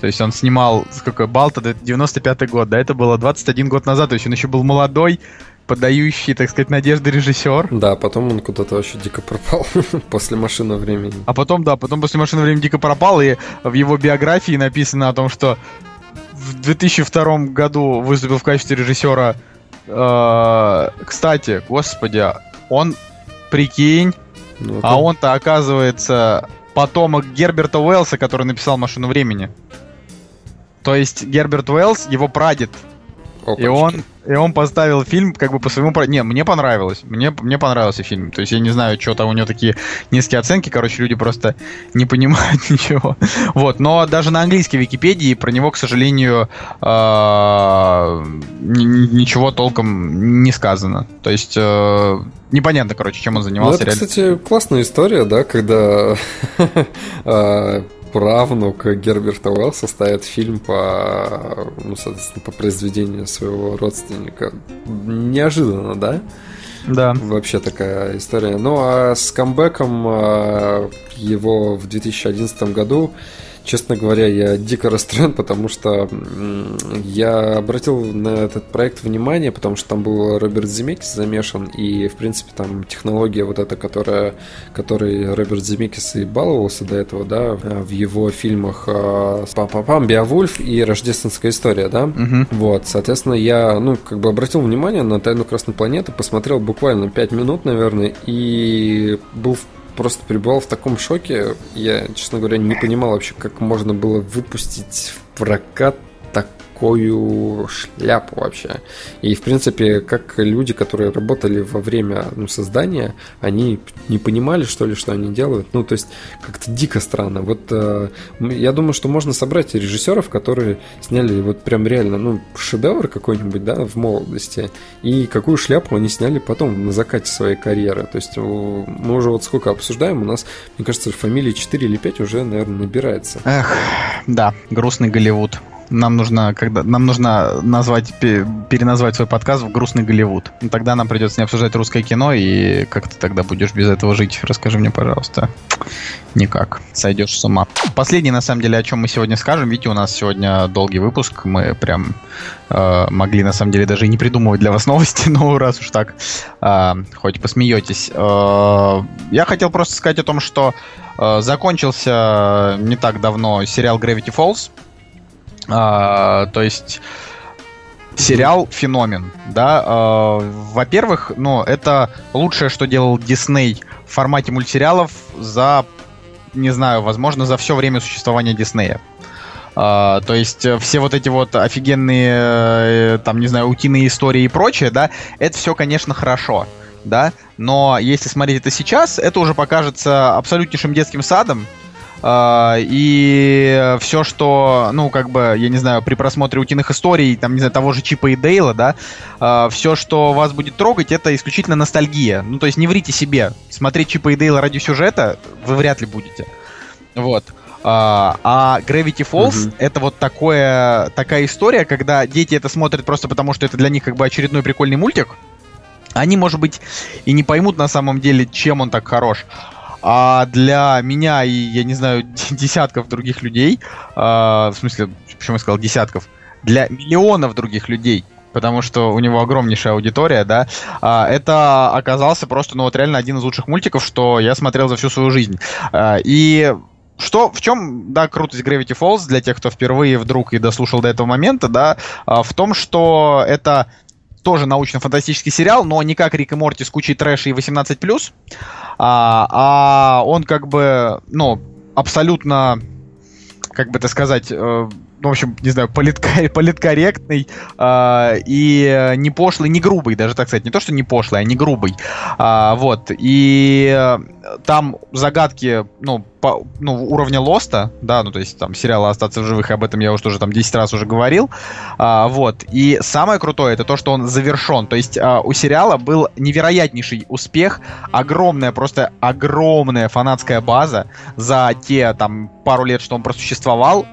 То есть он снимал, сколько, Балта, 95-й год, да, это было 21 год назад, то есть он еще был молодой, подающий, так сказать, надежды режиссер. Да, потом он куда-то вообще дико пропал [LAUGHS] после машины времени. А потом, да, потом после машины времени дико пропал, и в его биографии написано о том, что в 2002 году выступил в качестве режиссера. Э, кстати, господи, он, прикинь, ну, а он-то, оказывается, потомок Герберта Уэллса, который написал «Машину времени». То есть Герберт Уэллс, его прадед. Опачки. И он и он поставил фильм как бы по своему... Не, мне понравилось. Мне, мне понравился фильм. То есть я не знаю, что там у него такие низкие оценки. Короче, люди просто не понимают [LAUGHS] ничего. Вот. Но даже на английской Википедии про него, к сожалению, а, ничего толком не сказано. То есть э, непонятно, короче, чем он занимался. Ну, это, кстати, классная история, да, когда [LAUGHS] а, правнук Герберта Уэллса ставит фильм по, ну, соответственно, по произведению своего родственника. Неожиданно, да? Да. Вообще такая история. Ну, а с камбэком а, его в 2011 году Честно говоря, я дико расстроен, потому что я обратил на этот проект внимание, потому что там был Роберт Земекис замешан, и, в принципе, там технология вот эта, которая, которой Роберт Земекис и баловался до этого, да, в его фильмах а, «Пам-пам-пам», «Биовульф» и «Рождественская история», да, угу. вот, соответственно, я, ну, как бы обратил внимание на «Тайну Красной планеты», посмотрел буквально 5 минут, наверное, и был в просто пребывал в таком шоке. Я, честно говоря, не понимал вообще, как можно было выпустить в прокат такую шляпу вообще. И, в принципе, как люди, которые работали во время ну, создания, они не понимали, что ли, что они делают. Ну, то есть, как-то дико странно. Вот э, я думаю, что можно собрать режиссеров, которые сняли вот прям реально, ну, шедевр какой-нибудь, да, в молодости, и какую шляпу они сняли потом на закате своей карьеры. То есть, мы уже вот сколько обсуждаем, у нас, мне кажется, фамилии 4 или 5 уже, наверное, набирается. Эх, да, грустный Голливуд. Нам нужно, когда, нам нужно назвать, переназвать свой подкаст в «Грустный Голливуд». Ну, тогда нам придется не обсуждать русское кино, и как ты тогда будешь без этого жить? Расскажи мне, пожалуйста. Никак. Сойдешь с ума. Последний, на самом деле, о чем мы сегодня скажем. Видите, у нас сегодня долгий выпуск. Мы прям э, могли, на самом деле, даже и не придумывать для вас [LAUGHS] новости, но раз уж так, э, хоть посмеетесь. Э, я хотел просто сказать о том, что э, закончился не так давно сериал Gravity Falls. А, то есть сериал феномен, да. А, во-первых, ну, это лучшее, что делал Дисней в формате мультсериалов за, не знаю, возможно, за все время существования Диснея. Uh, то есть все вот эти вот офигенные, э, там, не знаю, утиные истории и прочее, да, это все, конечно, хорошо, да, но если смотреть это сейчас, это уже покажется абсолютнейшим детским садом, и все, что, ну, как бы, я не знаю, при просмотре утиных историй, там, не знаю, того же Чипа и Дейла, да, uh, все, что вас будет трогать, это исключительно ностальгия. Ну, то есть не врите себе. Смотреть Чипа и Дейла ради сюжета вы вряд ли будете. Вот. Uh, а Gravity Falls uh-huh. это вот такое, такая история, когда дети это смотрят просто потому, что это для них как бы очередной прикольный мультик. Они, может быть, и не поймут на самом деле, чем он так хорош. А для меня и, я не знаю, [LAUGHS] десятков других людей, э, в смысле, почему я сказал десятков, для миллионов других людей, потому что у него огромнейшая аудитория, да, э, это оказался просто, ну вот реально один из лучших мультиков, что я смотрел за всю свою жизнь. Э, и что, в чем, да, крутость Gravity Falls для тех, кто впервые вдруг и дослушал до этого момента, да, в том, что это тоже научно-фантастический сериал, но не как Рик и Морти с кучей трэша и 18+, а, а он как бы, ну, абсолютно, как бы это сказать, э, в общем, не знаю, политкор- [LAUGHS] политкорректный э, и не пошлый, не грубый, даже так сказать, не то, что не пошлый, а не грубый. А, вот, и э, там загадки, ну, по, ну, уровня Лоста, да, ну, то есть там сериала «Остаться в живых», об этом я уже тоже там 10 раз уже говорил, а, вот, и самое крутое, это то, что он завершен, то есть а, у сериала был невероятнейший успех, огромная, просто огромная фанатская база за те, там, пару лет, что он просуществовал,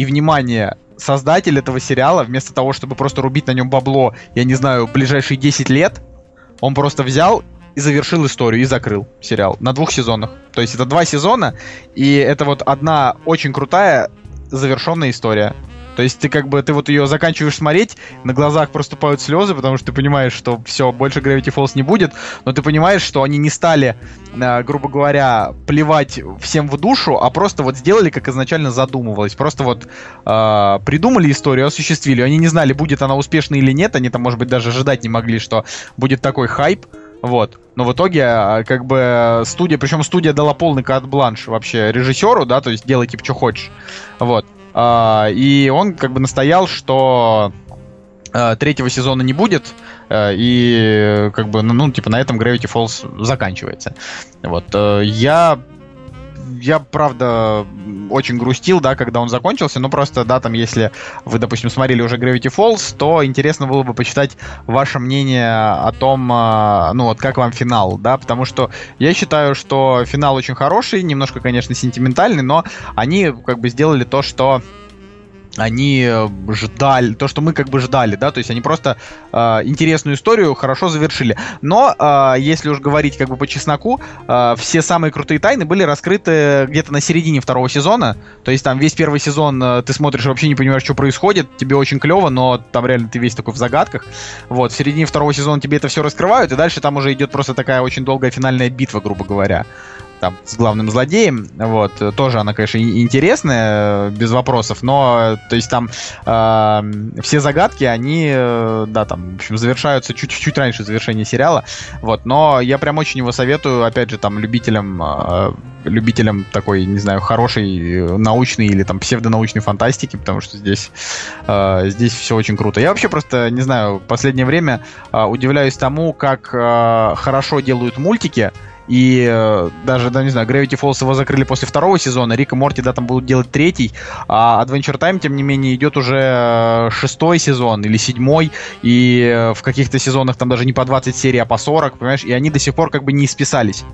и, внимание, создатель этого сериала, вместо того, чтобы просто рубить на нем бабло, я не знаю, ближайшие 10 лет, он просто взял и завершил историю, и закрыл сериал на двух сезонах. То есть это два сезона, и это вот одна очень крутая завершенная история. То есть ты как бы, ты вот ее заканчиваешь смотреть, на глазах проступают слезы, потому что ты понимаешь, что все, больше Gravity Falls не будет, но ты понимаешь, что они не стали, э, грубо говоря, плевать всем в душу, а просто вот сделали, как изначально задумывалось. Просто вот э, придумали историю, осуществили. Они не знали, будет она успешной или нет, они там, может быть, даже ожидать не могли, что будет такой хайп. Вот. Но в итоге, а, как бы, студия, причем студия дала полный карт-бланш вообще режиссеру, да, то есть делай типа что хочешь. Вот. А, и он как бы настоял, что а, третьего сезона не будет, а, и как бы, ну, ну, типа, на этом Gravity Falls заканчивается. Вот. Я я, правда, очень грустил, да, когда он закончился, но просто, да, там, если вы, допустим, смотрели уже Gravity Falls, то интересно было бы почитать ваше мнение о том, а, ну, вот как вам финал, да, потому что я считаю, что финал очень хороший, немножко, конечно, сентиментальный, но они как бы сделали то, что они э, ждали, то, что мы как бы ждали, да, то есть они просто э, интересную историю хорошо завершили. Но, э, если уж говорить как бы по чесноку, э, все самые крутые тайны были раскрыты где-то на середине второго сезона, то есть там весь первый сезон э, ты смотришь вообще не понимаешь, что происходит, тебе очень клево, но там реально ты весь такой в загадках. Вот, в середине второго сезона тебе это все раскрывают, и дальше там уже идет просто такая очень долгая финальная битва, грубо говоря там, с главным злодеем, вот, тоже она, конечно, интересная, без вопросов, но, то есть там э, все загадки, они, э, да, там, в общем, завершаются чуть-чуть раньше завершения сериала, вот, но я прям очень его советую, опять же, там, любителям, э, любителям такой, не знаю, хорошей научной или там псевдонаучной фантастики, потому что здесь, э, здесь все очень круто. Я вообще просто, не знаю, последнее время э, удивляюсь тому, как э, хорошо делают мультики, и э, даже, да, не знаю, Gravity Falls его закрыли после второго сезона, Рика Морти, да, там будут делать третий, а Adventure Time, тем не менее, идет уже э, шестой сезон или седьмой, и э, в каких-то сезонах там даже не по 20 серий, а по 40, понимаешь, и они до сих пор как бы не списались.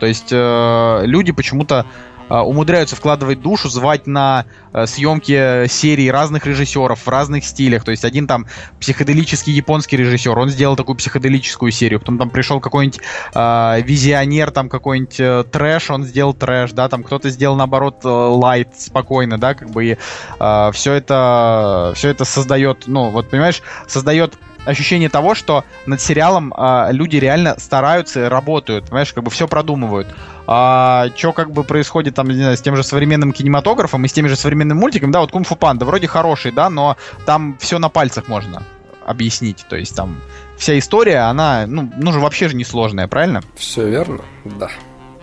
То есть э, люди почему-то умудряются вкладывать душу, звать на э, съемки серии разных режиссеров в разных стилях. То есть один там психоделический японский режиссер, он сделал такую психоделическую серию. Потом там пришел какой-нибудь э, визионер, там какой-нибудь э, трэш, он сделал трэш, да, там кто-то сделал наоборот э, лайт спокойно, да, как бы и э, все это все это создает, ну вот понимаешь, создает ощущение того, что над сериалом а, люди реально стараются, работают, понимаешь, как бы все продумывают. А что как бы происходит там, не знаю, с тем же современным кинематографом и с теми же современным мультиком, да, вот Кунг-фу Панда вроде хороший, да, но там все на пальцах можно объяснить, то есть там вся история, она, ну, ну же вообще же несложная, правильно? Все верно, да.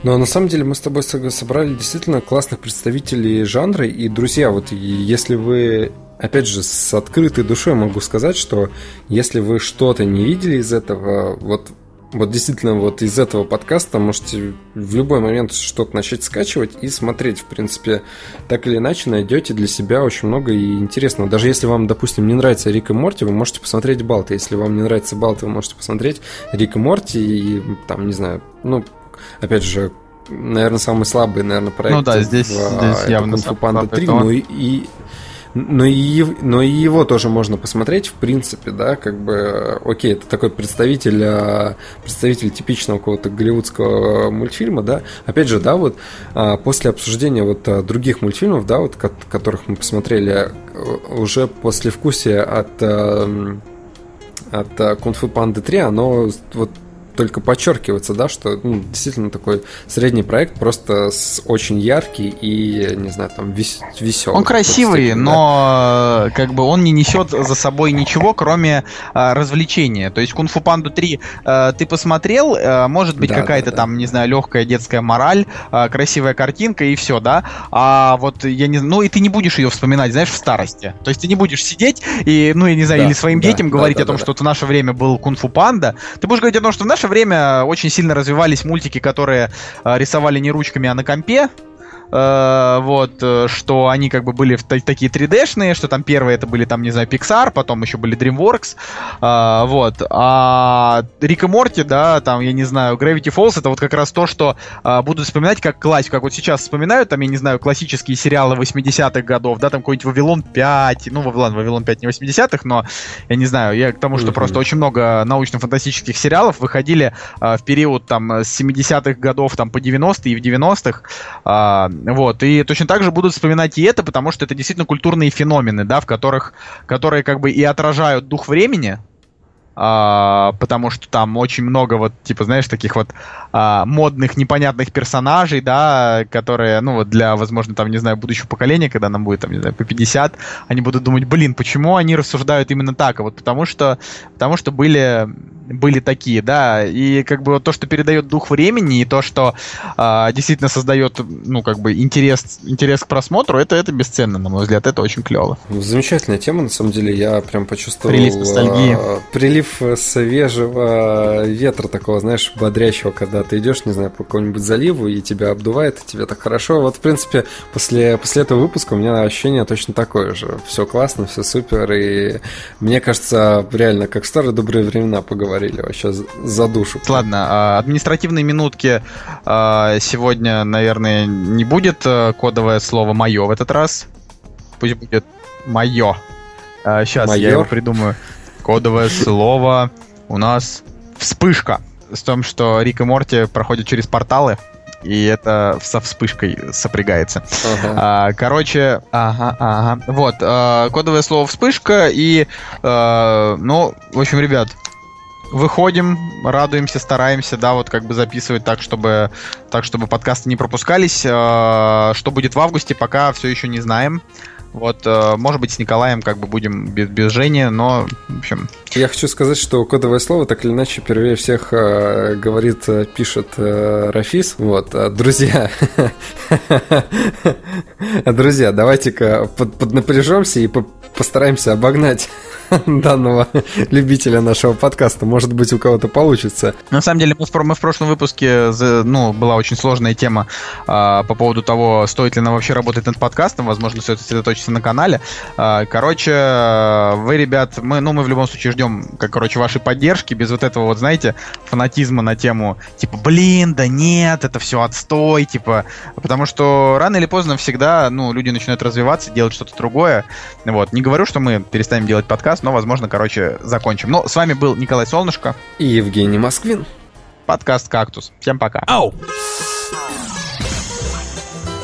Но на самом деле мы с тобой собрали действительно классных представителей жанра. И, друзья, вот если вы опять же, с открытой душой могу сказать, что если вы что-то не видели из этого, вот вот действительно вот из этого подкаста можете в любой момент что-то начать скачивать и смотреть. В принципе, так или иначе найдете для себя очень много и интересного. Даже если вам, допустим, не нравится Рик и Морти, вы можете посмотреть Балт. Если вам не нравится Балт, вы можете посмотреть Рик и Морти и там, не знаю, ну, опять же, наверное, самый слабый, наверное, проект. Ну да, здесь, в, здесь явно Panda 3, ну и, и но и, но и его тоже можно посмотреть, в принципе, да, как бы, окей, это такой представитель, а, представитель типичного какого-то голливудского мультфильма, да. Опять же, да, вот а, после обсуждения вот а, других мультфильмов, да, вот которых мы посмотрели, уже после вкусия от от Кунг Фу Панды 3, оно вот только подчеркивается, да, что ну, действительно такой средний проект, просто с очень яркий и, не знаю, там вес, веселый. Он красивый, степени, но да. как бы он не несет за собой ничего, кроме а, развлечения. То есть Кунг-фу Панду 3 а, ты посмотрел, а, может быть да, какая-то да, там, не знаю, легкая детская мораль, а, красивая картинка и все, да. А вот я не ну и ты не будешь ее вспоминать, знаешь, в старости. То есть ты не будешь сидеть и, ну я не знаю, да, или своим да, детям да, говорить да, о том, да, что да. в наше время был Кунг-фу Панда. Ты будешь говорить о том, что в наше время очень сильно развивались мультики, которые э, рисовали не ручками, а на компе. Э, вот, э, что они как бы были в такие 3D-шные, что там первые это были там, не знаю, Pixar, потом еще были DreamWorks, э, вот. А Рик и Морти, да, там, я не знаю, Gravity Falls, это вот как раз то, что э, будут вспоминать как классику, как вот сейчас вспоминают, там, я не знаю, классические сериалы 80-х годов, да, там какой-нибудь Вавилон 5, ну, ладно, Вавилон 5 не 80-х, но, я не знаю, я к тому, что mm-hmm. просто очень много научно-фантастических сериалов выходили э, в период, там, с 70-х годов, там, по 90-е и в 90-х, э, вот, и точно так же будут вспоминать и это, потому что это действительно культурные феномены, да, в которых, которые как бы и отражают дух времени, а, потому что там очень много вот, типа, знаешь, таких вот а, модных, непонятных персонажей, да, которые, ну, вот для, возможно, там, не знаю, будущего поколения, когда нам будет, там, не знаю, по 50, они будут думать, блин, почему они рассуждают именно так? А вот потому что, потому что были были такие, да, и как бы то, что передает дух времени, и то, что э, действительно создает, ну, как бы интерес, интерес к просмотру, это, это бесценно, на мой взгляд, это очень клево. Замечательная тема, на самом деле, я прям почувствовал... Прилив ностальгии. Э, прилив свежего ветра такого, знаешь, бодрящего, когда ты идешь, не знаю, по какому-нибудь заливу, и тебя обдувает, и тебе так хорошо. Вот, в принципе, после, после этого выпуска у меня ощущение точно такое же. Все классно, все супер, и мне кажется, реально, как в старые добрые времена поговорить говорили вообще за душу. Ладно, а, административные минутки а, сегодня, наверное, не будет э, кодовое слово «моё» в этот раз. Пусть будет «моё». Сейчас Майор? я его придумаю. Кодовое слово у нас «вспышка». С том, что Рик и Морти проходят через порталы, и это со вспышкой сопрягается. Ага. А, короче, ага, ага. Вот, а, кодовое слово вспышка и, а, ну, в общем, ребят, выходим, радуемся, стараемся, да, вот как бы записывать так, чтобы, так, чтобы подкасты не пропускались. Э, что будет в августе, пока все еще не знаем. Вот, э, может быть, с Николаем как бы будем без, без Жени, но, в общем... Я хочу сказать, что кодовое слово так или иначе впервые всех э, говорит, э, пишет э, Рафис. Вот, а, друзья, [LAUGHS] друзья, давайте-ка под, поднапряжемся и по постараемся обогнать [LAUGHS] данного любителя нашего подкаста. Может быть, у кого-то получится. На самом деле, мы в, мы в прошлом выпуске, ну, была очень сложная тема а, по поводу того, стоит ли нам вообще работать над подкастом. Возможно, все это сосредоточиться на канале. А, короче, вы, ребят, мы, ну, мы в любом случае ждем, как, короче, вашей поддержки, без вот этого, вот, знаете, фанатизма на тему, типа, блин, да нет, это все отстой, типа, потому что рано или поздно всегда, ну, люди начинают развиваться, делать что-то другое. Вот, не говорю, что мы перестанем делать подкаст, но, возможно, короче, закончим. Но с вами был Николай Солнышко. И Евгений Москвин. Подкаст «Кактус». Всем пока. Ау!